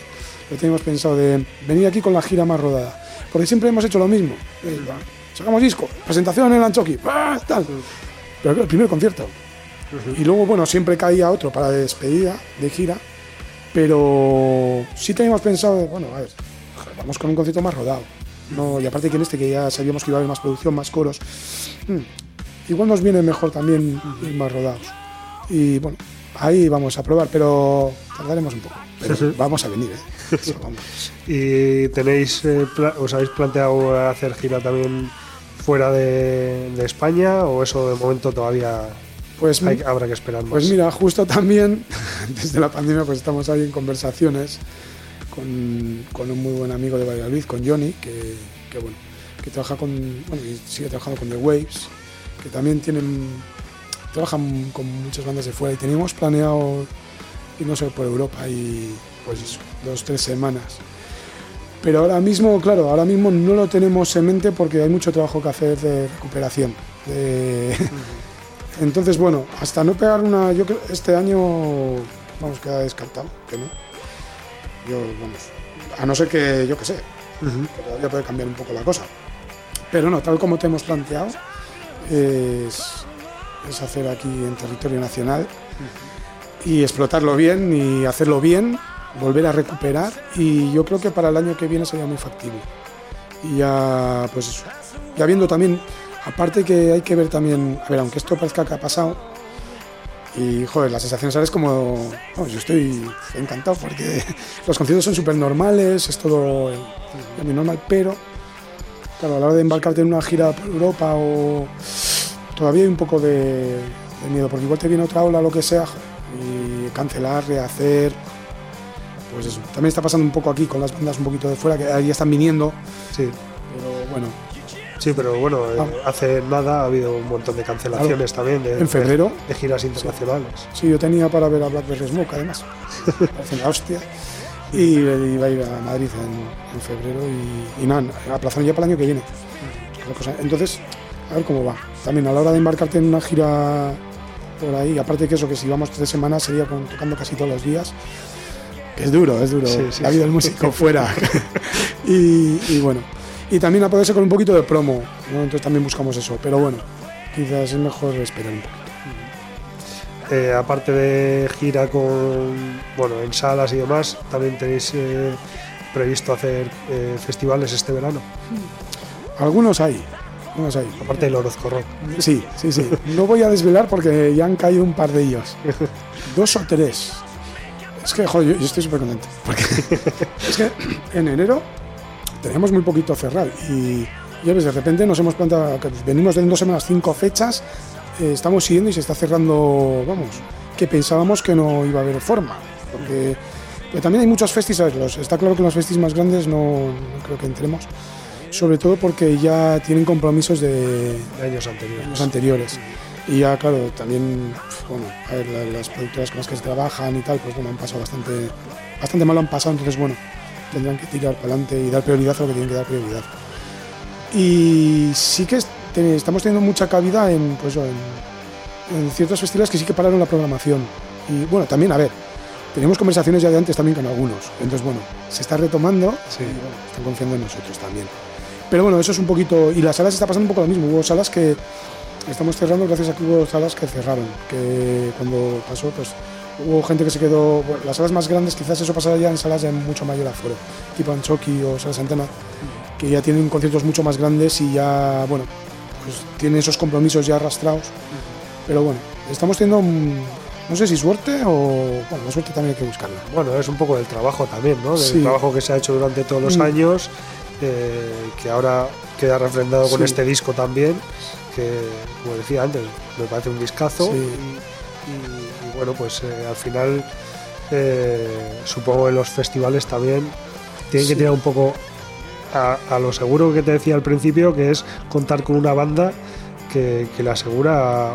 lo teníamos pensado de venir aquí con la gira más rodada. Porque siempre hemos hecho lo mismo. Eh, sacamos disco, presentación en el Anchoqui, ¡ah! tal. Pero el primer concierto. Y luego, bueno, siempre caía otro para despedida de gira. Pero sí teníamos pensado, bueno, a ver, vamos con un concierto más rodado. No, y aparte que en este que ya sabíamos que iba a haber más producción, más coros, mm, igual nos viene mejor también ir más rodados. Y bueno, ahí vamos a probar, pero tardaremos un poco. Pero vamos a venir, ¿eh? Eso, vamos. ¿Y tenéis, eh, os habéis planteado hacer gira también fuera de, de España o eso de momento todavía Pues, hay- habrá que esperar más? pues mira, justo también, desde la pandemia, pues estamos ahí en conversaciones con, con un muy buen amigo de Valladolid, con Johnny, que, que, bueno, que trabaja con, bueno, y sigue trabajando con The Waves, que también tienen, trabajan con muchas bandas de fuera y teníamos planeado irnos por Europa y pues eso, dos, tres semanas. Pero ahora mismo, claro, ahora mismo no lo tenemos en mente porque hay mucho trabajo que hacer de recuperación. de- Entonces, bueno, hasta no pegar una. Yo creo este año, vamos, queda descartado, que no. Yo, vamos, a no ser que, yo qué sé, que todavía puede cambiar un poco la cosa. Pero no, tal como te hemos planteado, es, es hacer aquí en territorio nacional y explotarlo bien y hacerlo bien, volver a recuperar y yo creo que para el año que viene sería muy factible. Y ya, pues eso, ya viendo también, aparte que hay que ver también, a ver, aunque esto parezca que ha pasado, y joder, las sensaciones ahora es como, vamos, yo estoy encantado porque los conciertos son súper normales, es todo muy normal, pero claro, a la hora de embarcarte en una gira por Europa o todavía hay un poco de, de miedo, porque igual te viene otra ola, lo que sea, joder, y cancelar, rehacer, pues eso. También está pasando un poco aquí con las bandas un poquito de fuera, que ahí están viniendo, Sí, pero bueno, sí, pero bueno, eh, Vamos. hace nada ha habido un montón de cancelaciones también de, En febrero. de, de giras internacionales. Sí, yo tenía para ver a Blackberry Smoke, además. Parece la hostia. Y iba a ir a Madrid en, en febrero y, y nada, aplazaron ya para el año que viene. Entonces, a ver cómo va. También a la hora de embarcarte en una gira por ahí, aparte que eso, que si vamos tres semanas sería con- tocando casi todos los días. que Es duro, es duro. Sí, sí, la vida sí. del músico fuera. y, y bueno. Y también a poderse con un poquito de promo. ¿no? Entonces también buscamos eso. Pero bueno, quizás es mejor esperar un poco. Eh, aparte de gira con, bueno, en salas y demás, también tenéis eh, previsto hacer eh, festivales este verano, Algunos hay. Algunos hay. aparte del Orozco Rock. Sí, sí, sí. No voy a desvelar porque ya han caído un par de ellos. Dos o tres. Es que, joder, yo, yo estoy súper contento. Porque es que en enero tenemos muy poquito cerrado. Y ya ves, de repente nos hemos planteado que venimos de dos semanas cinco fechas. eh, estamos siguiendo y se está cerrando, vamos, que pensábamos que no iba a haber forma. Porque pero también hay muchos festis, los, está claro que los festis más grandes no, no creo que entremos. Sobre todo porque ya tienen compromisos de, de años anteriores. años anteriores. Y ya, claro, también, bueno, a ver, la- las productoras con las que se trabajan y tal, pues bueno, han pasado bastante, bastante mal, han pasado. Entonces, bueno, tendrán que tirar para adelante y dar prioridad a lo que tienen que dar prioridad. Y sí que estamos teniendo mucha cabida en, pues, en, en ciertos festivales que sí que pararon la programación. Y bueno, también, a ver, tenemos conversaciones ya de antes también con algunos. Entonces, bueno, se está retomando Sí. y bueno, están confiando en nosotros también. Pero bueno, eso es un poquito. Y las salas está pasando un poco lo mismo. Hubo salas que estamos cerrando gracias a que hubo salas que cerraron. Que cuando pasó, pues hubo gente que se quedó. bueno, las salas más grandes, quizás eso pasará ya en salas de mucho mayor aforo, tipo Anchoqui o Salas Antena, que ya tienen conciertos mucho más grandes y ya, bueno, pues tienen esos compromisos ya arrastrados. Pero bueno, estamos teniendo. mm, No sé si suerte o. Bueno, la suerte también hay que buscarla. Bueno, es un poco del trabajo también, ¿no? Del Sí. trabajo que se ha hecho durante todos los Mm. años, eh, que ahora queda refrendado con este disco también, que, como decía antes, me parece un discazo. Sí. Y, y- y bueno, pues eh, al final, eh, supongo en los festivales también tienen que Sí. tirar un poco a, a lo seguro que te decía al principio, que es contar con una banda que, que le asegura,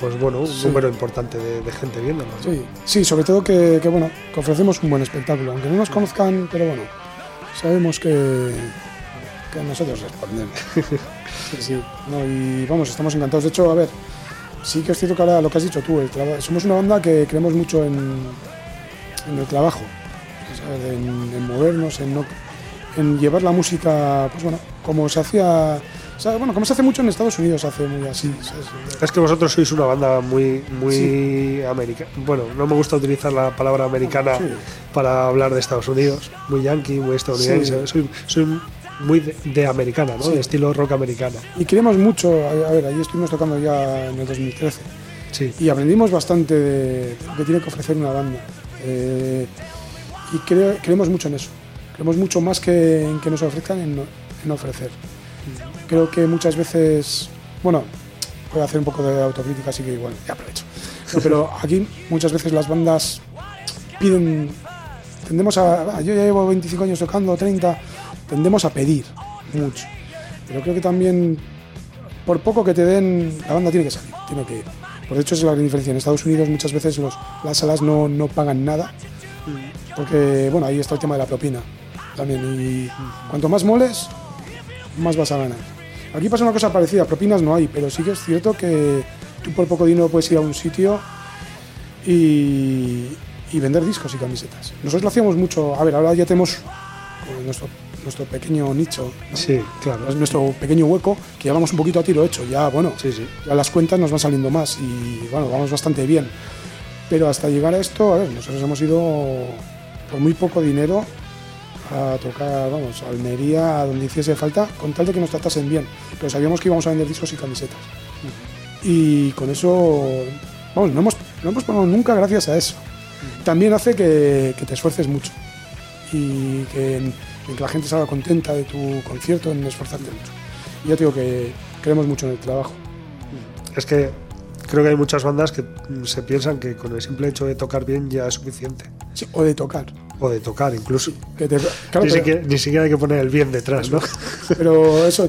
pues bueno, un Sí. número importante de, de gente viéndolo. ¿no? Sí, sí, sobre todo que, que, bueno, que ofrecemos un buen espectáculo, aunque no nos conozcan, pero bueno, sabemos que, que nosotros respondemos. Sí, sí, no, y vamos, estamos encantados. De hecho, a ver, sí que es cierto que ahora lo que has dicho tú, somos una banda que creemos mucho en, en el trabajo, ¿sabes? En, en movernos, en, no, en llevar la música, pues bueno, como se hacía, o sea, bueno, como se hace mucho en Estados Unidos, se hace muy así, ¿sabes? Es que vosotros sois una banda muy, muy americana. Bueno, no me gusta utilizar la palabra americana Sí. para hablar de Estados Unidos. Muy yankee, muy estadounidense. Soy, soy muy de, de americana, ¿no? Sí. De estilo rock americana. Y queremos mucho, a a ver, ahí estuvimos tocando ya en el 2013 Sí. y aprendimos bastante de, lo que tiene que ofrecer una banda. Eh, y cre- creemos mucho en eso. Creemos mucho más que en que nos ofrezcan en, ofrecer. Creo que muchas veces, bueno, voy a hacer un poco de autocrítica, así que igual, ya aprovecho. No, pero aquí muchas veces las bandas piden, tendemos a, "Ah, yo ya llevo 25 años tocando, 30, tendemos a pedir mucho. Pero creo que también, por poco que te den, la banda tiene que salir, tiene que ir. Por hecho, es la gran diferencia. En Estados Unidos muchas veces las salas no, no pagan nada, porque, bueno, ahí está el tema de la propina también. Y cuanto más moles, más vas a ganar. Aquí pasa una cosa parecida, propinas no hay, pero sí que es cierto que tú por poco dinero puedes ir a un sitio y, y vender discos y camisetas. Nosotros lo hacíamos mucho, a ver, ahora ya tenemos eh, nuestro, nuestro pequeño nicho, ¿no? Sí, claro. es nuestro pequeño hueco, que ya vamos un poquito a tiro hecho, ya bueno, Sí, sí. ya las cuentas nos van saliendo más y bueno, vamos bastante bien. Pero hasta llegar a esto, a ver, nosotros hemos ido por muy poco dinero a tocar, vamos, a Almería, a donde hiciese falta, con tal de que nos tratasen bien. Pero sabíamos que íbamos a vender discos y camisetas. Y con eso, vamos, no hemos, no hemos parado nunca gracias a eso. También hace que, que te esfuerces mucho y que, en que la gente salga contenta de tu concierto, en esforzarte mucho. Y ya te digo que creemos mucho en el trabajo. Es que creo que hay muchas bandas que se piensan que con el simple hecho de tocar bien ya es suficiente. Sí, o de tocar. O de tocar incluso. Que te- claro, ni, pero, siquiera, ni siquiera hay que poner el bien detrás, ¿no? pero eso,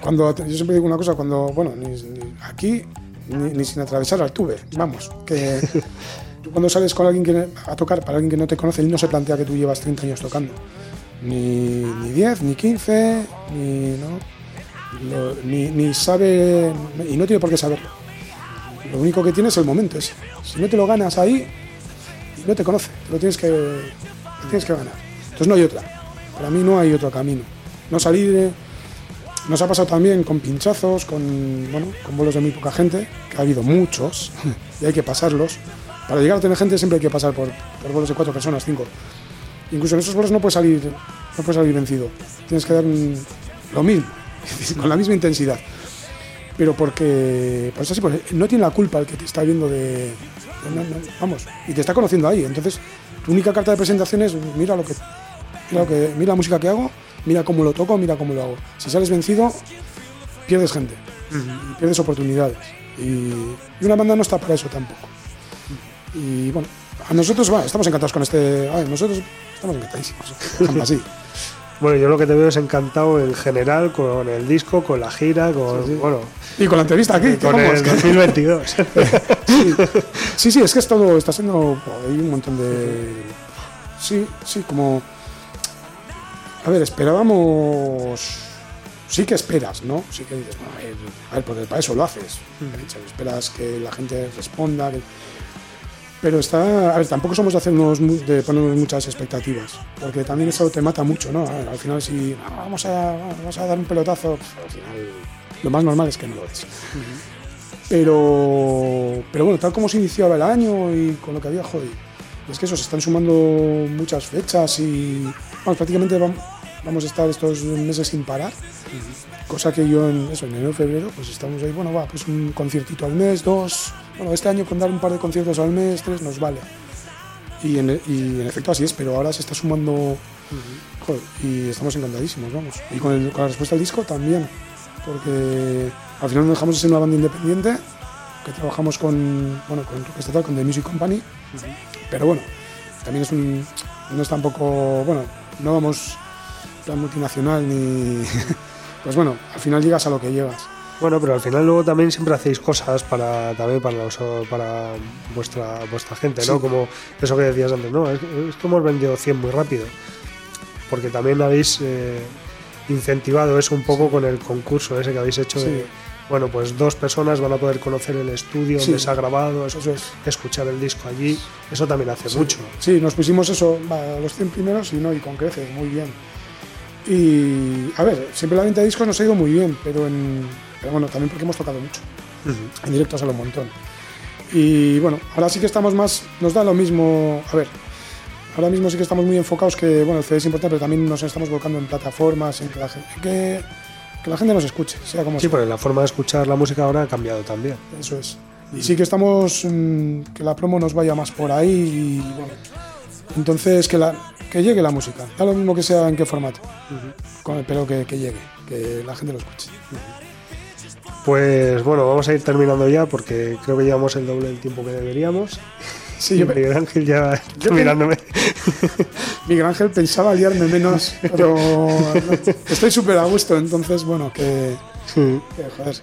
cuando yo siempre digo una cosa, cuando, bueno, ni, ni aquí ni, ni sin atravesar Altuve, vamos, que cuando sales con alguien que, a tocar para alguien que no te conoce, él no se plantea que tú llevas 30 años tocando, ni, ni 10, ni 15, ni, ¿no? Ni, ni sabe, y no tiene por qué saberlo. Lo único que tiene es el momento ese. Si no te lo ganas ahí, no te conoce, te lo tienes que, tienes que ganar. Entonces no hay otra. Para mí no hay otro camino. No salir. de- Nos ha pasado también con pinchazos, con, bueno, con vuelos de muy poca gente, que ha habido muchos, y hay que pasarlos. Para llegar a tener gente siempre hay que pasar por, por vuelos de cuatro personas, cinco. Incluso en esos vuelos no puedes salir, no puedes salir vencido. Tienes que dar un- lo mismo, con la misma intensidad. Pero porque, pues así, porque no tiene la culpa el que te está viendo de, de- no, no, vamos, y te está conociendo ahí. Entonces, tu única carta de presentación es mira lo que, mira lo que, mira la música que hago, mira cómo lo toco, mira cómo lo hago. Si sales vencido, pierdes gente, y pierdes oportunidades. Y, y una banda no está para eso tampoco. Y bueno, a nosotros va, estamos encantados con este, a ver, nosotros estamos encantadísimos, dejadlo así. Bueno, yo lo que te veo es encantado en general con el disco, con la gira, con, Sí, sí. bueno, Y con la entrevista aquí, que con el que- 2022. Sí, sí, sí, es que es todo, está siendo, hay un montón de... Sí, sí, como... A ver, esperábamos. Sí que esperas, ¿no? Sí que dices, "No, a ver, a ver, porque para eso lo haces. Esperas que la gente responda. que- Pero está. A ver, tampoco somos de hacernos de ponernos muchas expectativas. Porque también eso te mata mucho, ¿no? Ver, al final, si "Ah, vamos, a, vamos a dar un pelotazo, pf, al final lo más normal es que no lo des. Pero, pero bueno, tal como se iniciaba el año y con lo que había, joder, es que eso, se están sumando muchas fechas y vamos, prácticamente vam- vamos a estar estos meses sin parar. Cosa que yo en eso, en enero febrero, pues estamos ahí, bueno, va, pues un conciertito al mes, dos. Bueno, este año con dar un par de conciertos al mes, tres, nos vale. Y en, y en efecto así es, pero ahora se está sumando. joder, y estamos encantadísimos, vamos. Y con, el- con la respuesta al disco también. Porque al final no dejamos de ser una banda independiente, que trabajamos con, bueno, con Estatal, con The Music Company. Pero bueno, también es un. No es tampoco. Bueno, no vamos plan multinacional ni. pues bueno, al final llegas a lo que llegas. Bueno, pero al final luego también siempre hacéis cosas para también para los, para vuestra vuestra gente, ¿no? Sí. Como eso que decías antes, no, es, es que hemos vendido 100 muy rápido. Porque también habéis eh, incentivado eso un poco con el concurso ese que habéis hecho de, bueno, pues dos personas van a poder conocer el estudio Sí. donde se ha grabado, eso, Eso es. escuchar el disco allí, eso también hace mucho. Sí, nos pusimos eso, va, los 100 primeros y no, y con creces, muy bien. Y a ver, siempre la venta de discos nos ha ido muy bien, pero, en, pero bueno, también porque hemos tocado mucho. En directo sale un montón. Y bueno, ahora sí que estamos más, nos da lo mismo, a ver, ahora mismo sí que estamos muy enfocados que, bueno, el CD es importante, pero también nos estamos volcando en plataformas, en que la gente, que, que la gente nos escuche, sea como Sí, sea. porque la forma de escuchar la música ahora ha cambiado también. Eso es. Y sí que estamos, mm, que la promo nos vaya más por ahí y bueno, entonces que, la, que llegue la música, da lo mismo que sea en qué formato, Con- pero que, que llegue, que la gente lo escuche. Pues bueno, vamos a ir terminando ya porque creo que llevamos el doble del tiempo que deberíamos. Sí, yo, Miguel Ángel ya está mirándome. Miguel Ángel pensaba liarme menos, pero estoy súper a gusto, entonces bueno, que, que, joder,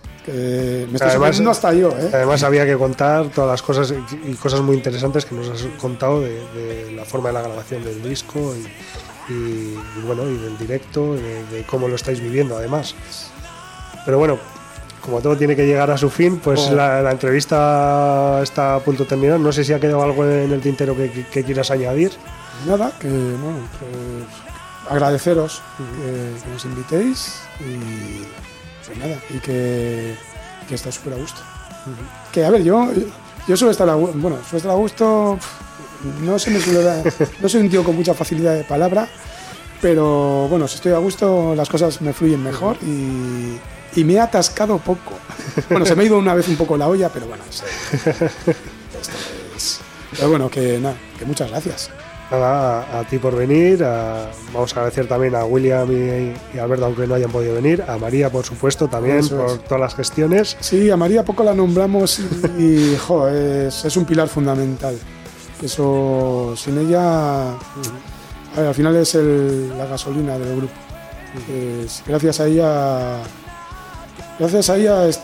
me estoy Además- hasta yo, ¿eh? Además había que contar todas las cosas y y cosas muy interesantes que nos has contado de, de la forma de la grabación del disco y, y- y bueno y del directo, de, de cómo lo estáis viviendo además. Pero bueno, como todo tiene que llegar a su fin, pues Oh. la, la entrevista está a punto de terminar. No sé si ha quedado algo en el tintero que, que- que quieras añadir. Nada, que bueno, pues agradeceros que, que nos invitéis y pues nada, y que, que está súper a gusto. Que a ver, yo, yo suelo estar a bueno, suelo estar a gusto, no se me suele dar- no soy un tío con mucha facilidad de palabra, pero bueno, si estoy a gusto las cosas me fluyen mejor y, y me he atascado poco. Bueno, se me ha ido una vez un poco la olla, pero bueno, esto es- Pero bueno, que nada, que muchas gracias. Nada, a, ti por venir. a- vamos a agradecer también a William y, y Alberto, aunque no hayan podido venir. A María, por supuesto, también Eso por es. todas las gestiones. Sí, a María poco la nombramos y, jo, es, es un pilar fundamental. Eso, sin ella, a ver, al final es el- la gasolina del grupo. Es- gracias a ella, gracias a ella, es-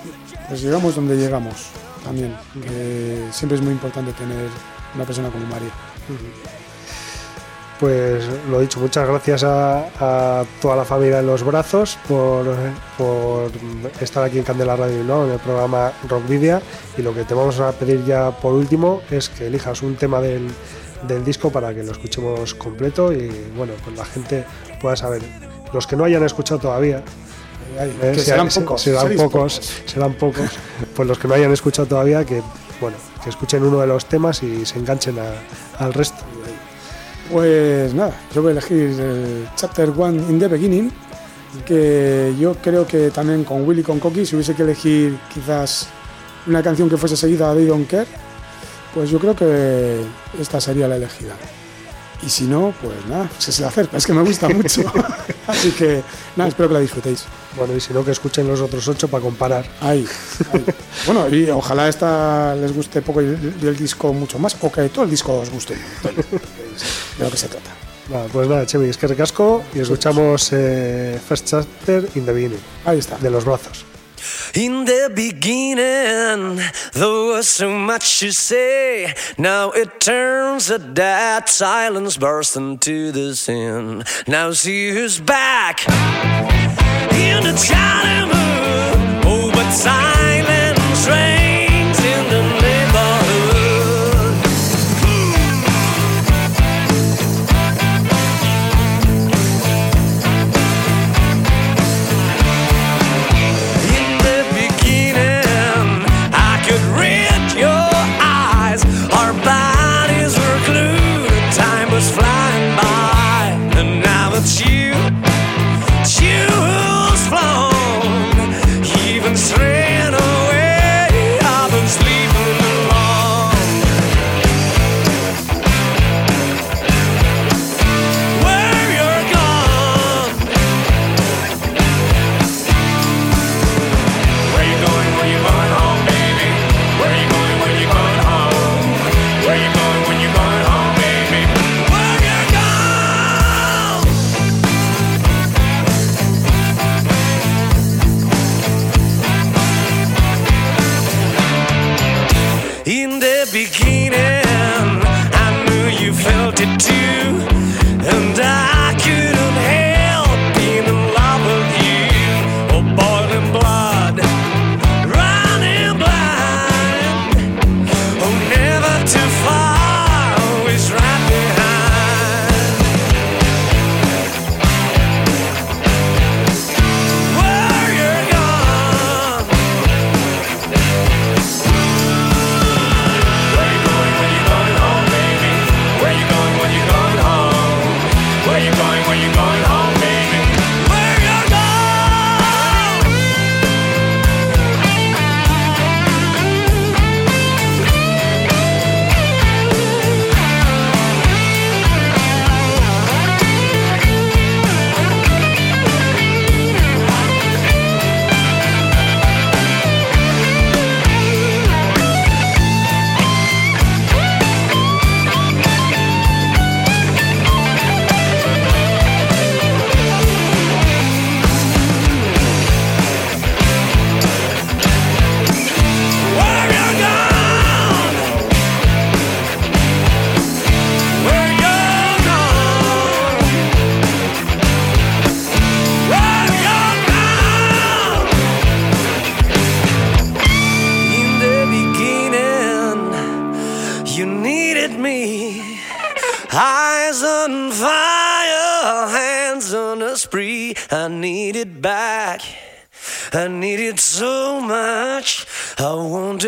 pues llegamos donde llegamos también. Que siempre es muy importante tener una persona como María. Pues lo dicho, muchas gracias a, a toda la familia en los brazos por, por estar aquí en Candela Radio ¿no? en el programa Rock Video. Y lo que te vamos a pedir ya por último es que elijas un tema del, del disco para que lo escuchemos completo y bueno, pues la gente pueda saber. Los que no hayan escuchado todavía, Eh, que se- serán se- pocos. serán pocos, serán pocos. Pues los que no hayan escuchado todavía, que bueno, que escuchen uno de los temas y se enganchen a- al resto. Pues nada, yo voy a elegir el Chapter One in the Beginning, que yo creo que también con Willy con Coqui, si hubiese que elegir quizás una canción que fuese seguida de Don't Care, pues yo creo que esta sería la elegida. Y si no, pues nada, se se la acerca, es que me gusta mucho. Así que nada, espero que la disfrutéis. Bueno, y si no, que escuchen los otros ocho para comparar. Ahí, ahí. Bueno, y ojalá esta les guste poco y el, y el disco mucho más, o que todo el disco os guste. de lo que se trata. Pues nada, Chemi, es que recasco y escuchamos eh, First Chapter in the Beginning. Ahí está. De los brazos. In the beginning, there was so much to say. Now it turns that dead silence bursts into the sin. Now see who's back in the childhood.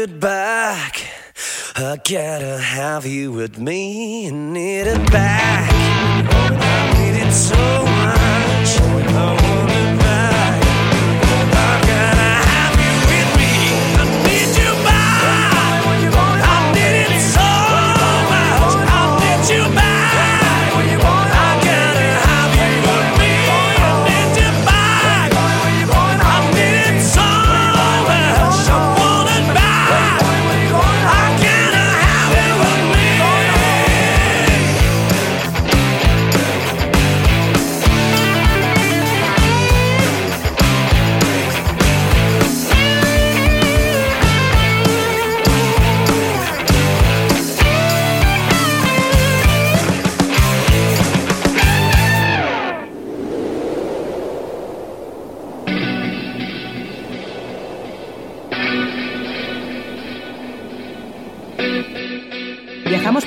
it back. I gotta have you with me. and Need it back. I need it so much.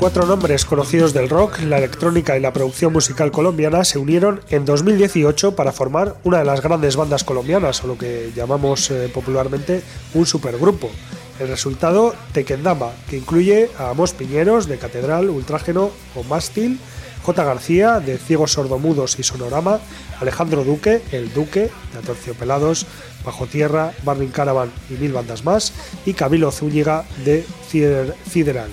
Cuatro nombres conocidos del rock, la electrónica y la producción musical colombiana se unieron en 2018 para formar una de las grandes bandas colombianas, o lo que llamamos eh, popularmente un supergrupo. El resultado, Tequendama, que incluye a Amos Piñeros de Catedral, Ultrágeno o Mástil, J. García de Ciegos Sordomudos y Sonorama, Alejandro Duque, El Duque de Aterciopelados, Bajo Tierra, Barring Caravan y mil bandas más, y Camilo Zúñiga de Cider- Cideral.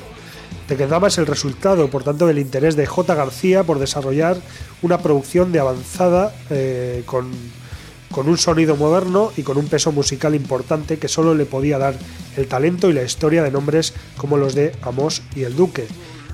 Tequendama es el resultado, por tanto, del interés de J. García por desarrollar una producción de avanzada eh, con, con un sonido moderno y con un peso musical importante que solo le podía dar el talento y la historia de nombres como los de Amos y el Duque.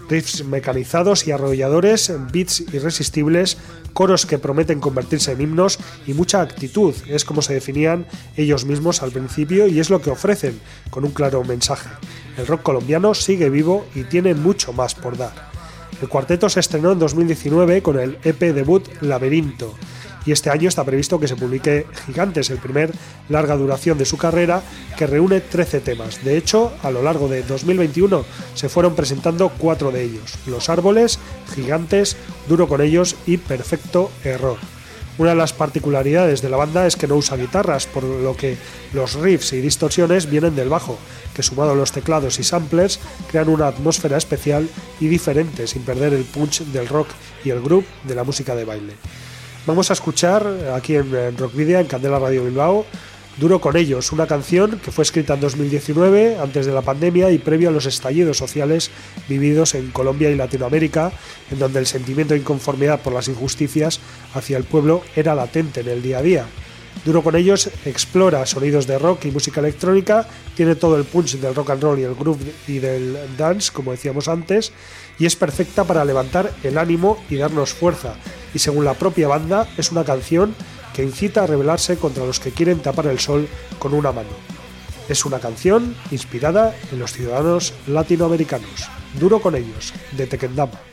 Riffs mecanizados y arrolladores, beats irresistibles, coros que prometen convertirse en himnos y mucha actitud, es como se definían ellos mismos al principio y es lo que ofrecen, con un claro mensaje. El rock colombiano sigue vivo y tiene mucho más por dar. El cuarteto se estrenó en 2019 con el EP debut Laberinto y este año está previsto que se publique Gigantes, el primer larga duración de su carrera que reúne 13 temas. De hecho, a lo largo de 2021 se fueron presentando cuatro de ellos, Los Árboles, Gigantes, Duro con ellos y Perfecto Error. Una de las particularidades de la banda es que no usa guitarras, por lo que los riffs y distorsiones vienen del bajo, que sumado a los teclados y samplers crean una atmósfera especial y diferente sin perder el punch del rock y el groove de la música de baile. Vamos a escuchar aquí en, en Rockvidia, en Candela Radio Bilbao, Duro con ellos, una canción que fue escrita en 2019, antes de la pandemia y previo a los estallidos sociales vividos en Colombia y Latinoamérica, en donde el sentimiento de inconformidad por las injusticias hacia el pueblo era latente en el día a día. Duro con ellos explora sonidos de rock y música electrónica, tiene todo el punch del rock and roll y el groove y del dance, como decíamos antes, y es perfecta para levantar el ánimo y darnos fuerza. Y según la propia banda, es una canción que incita a rebelarse contra los que quieren tapar el sol con una mano. Es una canción inspirada en los ciudadanos latinoamericanos. Duro con ellos, de Tequendama.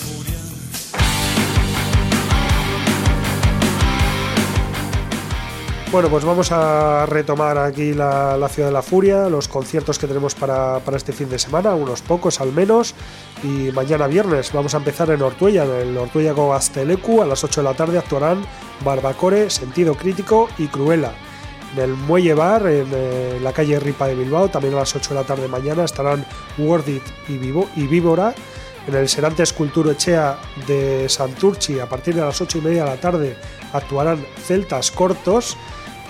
Bueno, pues vamos a retomar aquí la, la Ciudad de la Furia, los conciertos que tenemos para, para este fin de semana, unos pocos al menos. Y mañana viernes vamos a empezar en Ortuella, en el Ortuella Gastelecu, a las 8 de la tarde actuarán Barbacore, Sentido Crítico y Cruela. En el Muelle Bar, en eh, la calle Ripa de Bilbao, también a las 8 de la tarde mañana estarán Word It y, Vivo- y Víbora. En el Serantes Culturo Echea de Santurchi, a partir de las 8 y media de la tarde, actuarán Celtas Cortos.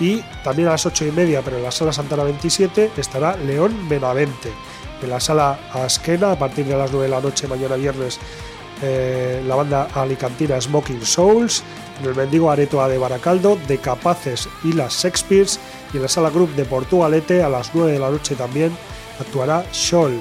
Y también a las 8 y media, pero en la sala Santana 27, estará León Benavente. En la sala Asquena, a partir de las 9 de la noche, mañana viernes, eh, la banda alicantina Smoking Souls. En el Mendigo Aretoa de Baracaldo, de Capaces y las Shakespeares. Y en la sala Group de Portugalete, a las 9 de la noche también, actuará Scholl.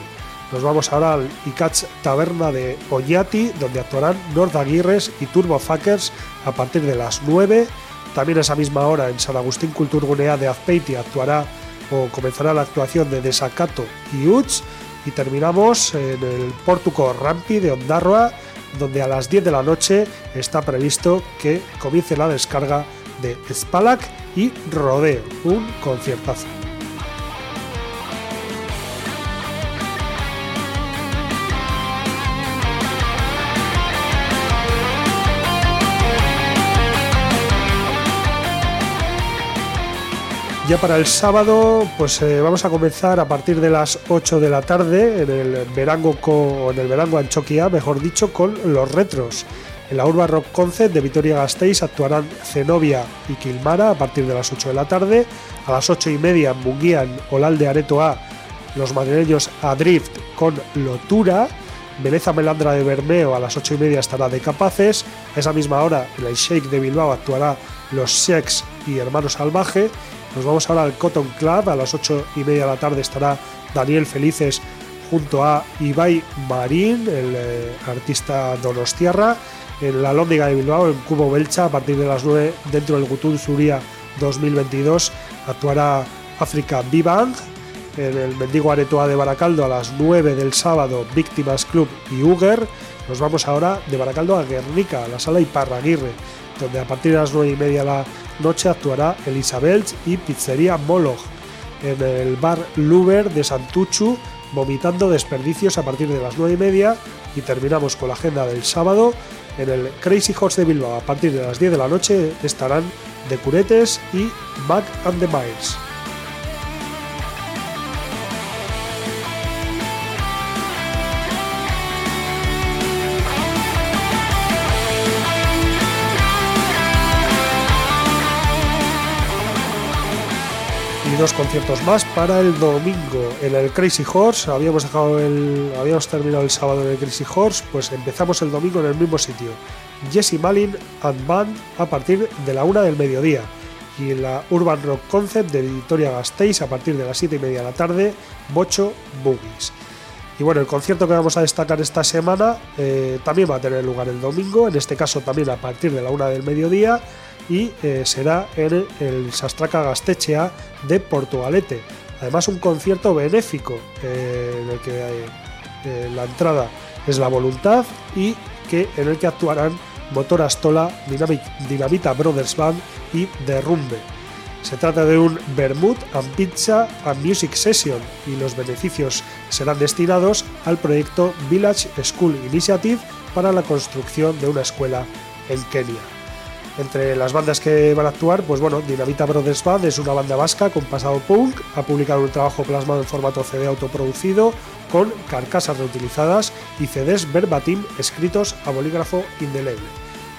Nos vamos ahora al Icats Taberna de Oñati, donde actuarán Nord Aguirres y Turbo Fuckers a partir de las 9. También a esa misma hora en San Agustín Culturgunea de Azpeiti actuará o comenzará la actuación de Desacato y Uts. Y terminamos en el Portuco Rampi de Ondarroa, donde a las 10 de la noche está previsto que comience la descarga de Spalak y Rodeo, un conciertazo. Ya para el sábado, pues eh, vamos a comenzar a partir de las 8 de la tarde en el Verango co- en el Verango Anchoquia, mejor dicho, con los retros. En la Urban Rock Concert de Vitoria Gasteiz actuarán Zenobia y Kilmara a partir de las 8 de la tarde. A las 8 y media en Munguía, en Olalde Areto A, los madrileños Adrift con Lotura. Beleza Melandra de Bermeo a las 8 y media estará de Capaces. A esa misma hora en el Shake de Bilbao actuará Los Sex y Hermanos Salvaje. Nos vamos ahora al Cotton Club. A las 8 y media de la tarde estará Daniel Felices junto a Ibai Marín, el eh, artista donostiarra. En la Lóndiga de Bilbao, en Cubo Belcha, a partir de las 9 dentro del Gutun Zuria 2022 actuará África Bibang. En el Mendigo Aretoa de Baracaldo a las 9 del sábado, Víctimas Club y Uger. Nos vamos ahora de Baracaldo a Guernica, a la sala Iparraguirre, donde a partir de las 9 y media de la noche actuará Elisabeth y Pizzería Moloch. En el bar Luber de Santuchu, vomitando desperdicios a partir de las 9 y media. Y terminamos con la agenda del sábado. En el Crazy Horse de Bilbao, a partir de las 10 de la noche, estarán The Curetes y Mac and the Miles. Dos conciertos más para el domingo en el Crazy Horse. Habíamos dejado el, habíamos terminado el sábado en el Crazy Horse, pues empezamos el domingo en el mismo sitio. Jesse Malin and Band a partir de la una del mediodía y la Urban Rock Concept de Victoria Gasteiz a partir de las 7 y media de la tarde, Bocho Boogies. Y bueno, el concierto que vamos a destacar esta semana eh, también va a tener lugar el domingo, en este caso también a partir de la una del mediodía, y eh, será en el Sastraca Gastechea de Portugalete. Además, un concierto benéfico eh, en el que eh, la entrada es la voluntad y que en el que actuarán Motor Astola, Dinamita Brothers Band y Derrumbe. Se trata de un Vermouth and Pizza and Music Session y los beneficios serán destinados al proyecto Village School Initiative para la construcción de una escuela en Kenia. Entre las bandas que van a actuar, pues bueno, Dinamita Brothers Band es una banda vasca con pasado punk, ha publicado un trabajo plasmado en formato CD autoproducido con carcasas reutilizadas y CDs verbatim escritos a bolígrafo indeleble.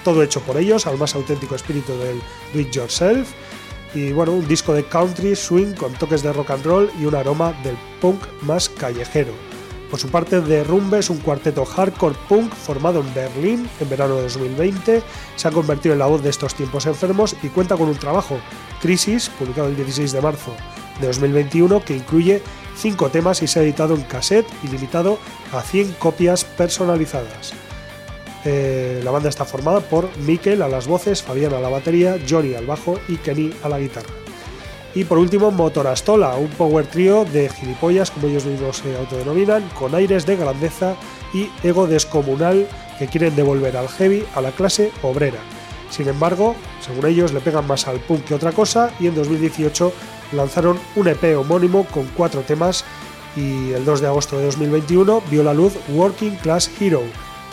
Todo hecho por ellos al más auténtico espíritu del do it yourself y bueno, un disco de country, swing con toques de rock and roll y un aroma del punk más callejero. Por su parte, The es un cuarteto hardcore punk formado en Berlín en verano de 2020. Se ha convertido en la voz de estos tiempos enfermos y cuenta con un trabajo, Crisis, publicado el 16 de marzo de 2021, que incluye 5 temas y se ha editado en cassette y limitado a 100 copias personalizadas. eh, la banda está formada por Mikel a las voces, Fabián a la batería, Johnny al bajo y Kenny a la guitarra. Y por último, Motorastola, un power trío de gilipollas, como ellos mismos se autodenominan, con aires de grandeza y ego descomunal que quieren devolver al heavy a la clase obrera. Sin embargo, según ellos, le pegan más al punk que otra cosa y en 2018 lanzaron un EP homónimo con cuatro temas y el 2 de agosto de 2021 vio la luz Working Class Hero,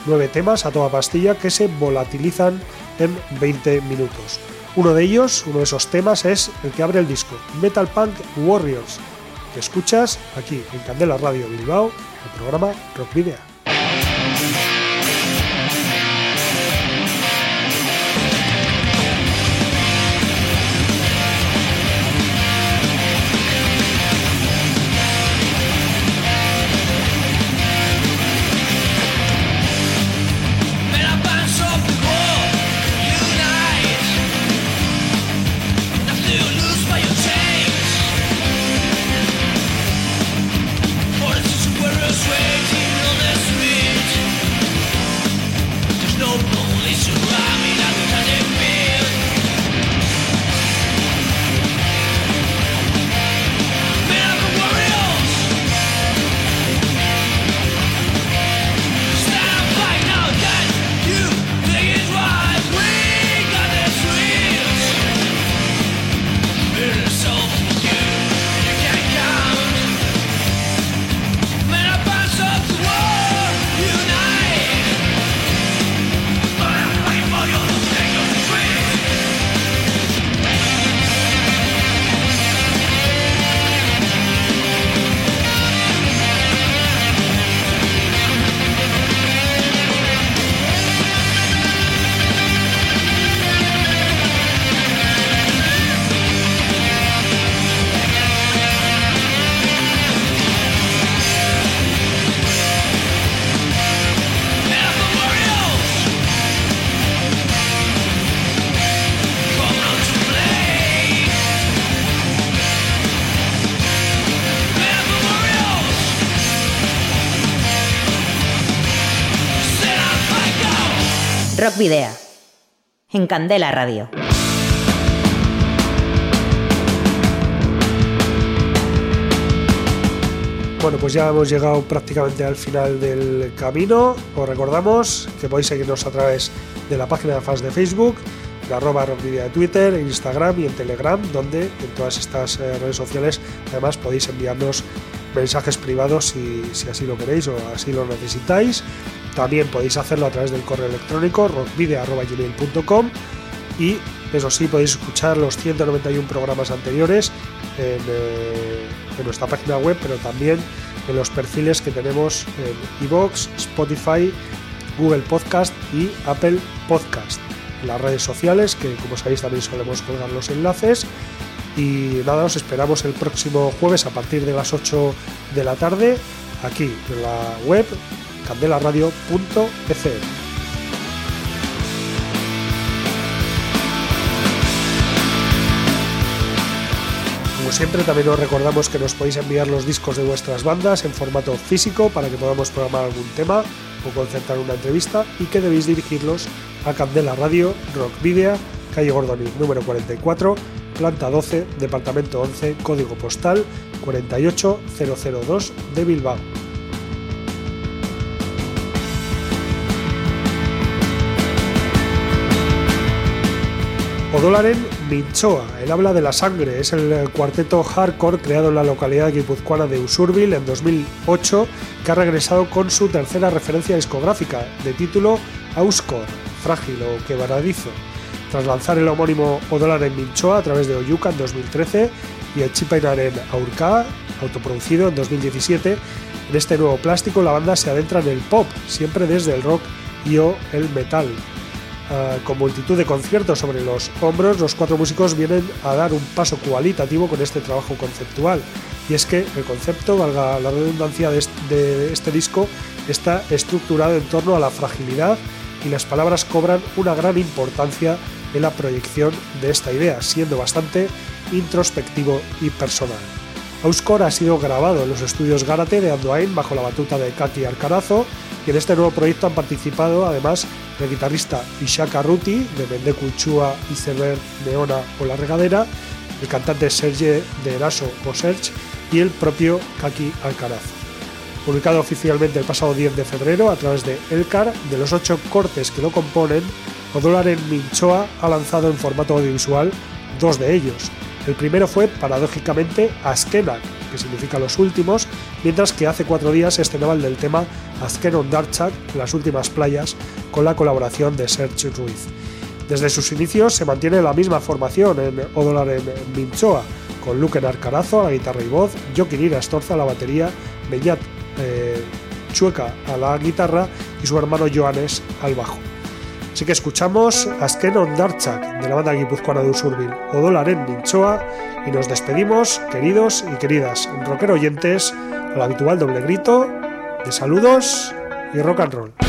nueve temas a toda pastilla que se volatilizan en 20 minutos. Uno de ellos, uno de esos temas es el que abre el disco, Metal Punk Warriors, que escuchas aquí en Candela Radio Bilbao, el programa Rock Video. Video. En Candela Radio. Bueno, pues ya hemos llegado prácticamente al final del camino. Os recordamos que podéis seguirnos a través de la página de fans de Facebook, de arroba rockvidia de Twitter, en Instagram y en Telegram, donde en todas estas eh, redes sociales además podéis enviarnos mensajes privados si, si así lo queréis o así lo necesitáis. También podéis hacerlo a través del correo electrónico rockvidia.gmail.com y eso sí podéis escuchar los 191 programas anteriores en, eh, en nuestra página web pero también en los perfiles que tenemos en iVoox, Spotify, Google Podcast y Apple Podcast. En las redes sociales que como sabéis también solemos colgar los enlaces. Y nada, os esperamos el próximo jueves a partir de las 8 de la tarde aquí en la web candelaradio.fm. Como siempre, también os recordamos que nos podéis enviar los discos de vuestras bandas en formato físico para que podamos programar algún tema o concertar una entrevista y que debéis dirigirlos a Candela Radio, Rock Video, calle Gordoni número 44, planta 12, departamento 11, código postal 48002 de Bilbao. Odolaren Minchoa, el habla de la sangre, es el cuarteto hardcore creado en la localidad guipuzcoana de Usurbil en 2008 que ha regresado con su tercera referencia discográfica de título Auskor, frágil o quebradizo, tras lanzar el homónimo Odolaren Minchoa a través de Oyuka en 2013 y el Chipainaren Aurka, autoproducido en 2017. En este nuevo plástico la banda se adentra en el pop, siempre desde el rock y o el metal. Uh, con multitud de conciertos sobre los hombros, los cuatro músicos vienen a dar un paso cualitativo con este trabajo conceptual. Y es que el concepto, valga la redundancia de este, de este disco, está estructurado en torno a la fragilidad y las palabras cobran una gran importancia en la proyección de esta idea, siendo bastante introspectivo y personal. Auscore ha sido grabado en los estudios Gárate de Andoain bajo la batuta de Kaki Alcarazo y en este nuevo proyecto han participado además el guitarrista Ishaka Ruti de Mendeku Chua, Iceberg, Neona o La Regadera, el cantante Serge de Eraso o Serge y el propio Kaki Alcarazo. Publicado oficialmente el pasado 10 de febrero a través de Elcar, de los ocho cortes que lo componen, Odolaren Minchoa ha lanzado en formato audiovisual dos de ellos. El primero fue, paradójicamente, Askenak, que significa los últimos, mientras que hace cuatro días se estrenaba el del tema Askenon Darchak, las últimas playas, con la colaboración de Serge Ruiz. Desde sus inicios se mantiene la misma formación en Odolaren Minchoa, con Luke Arcarazo a la guitarra y voz, Joaquín Astorza a la batería, Beñat eh, Chueca a la guitarra y su hermano Joanes al bajo. Así que escuchamos Askenon Darchak de la banda guipuzcoana de Usurbil, Odolaren Minchoa y nos despedimos, queridos y queridas rockero oyentes, al habitual doble grito de saludos y rock and roll.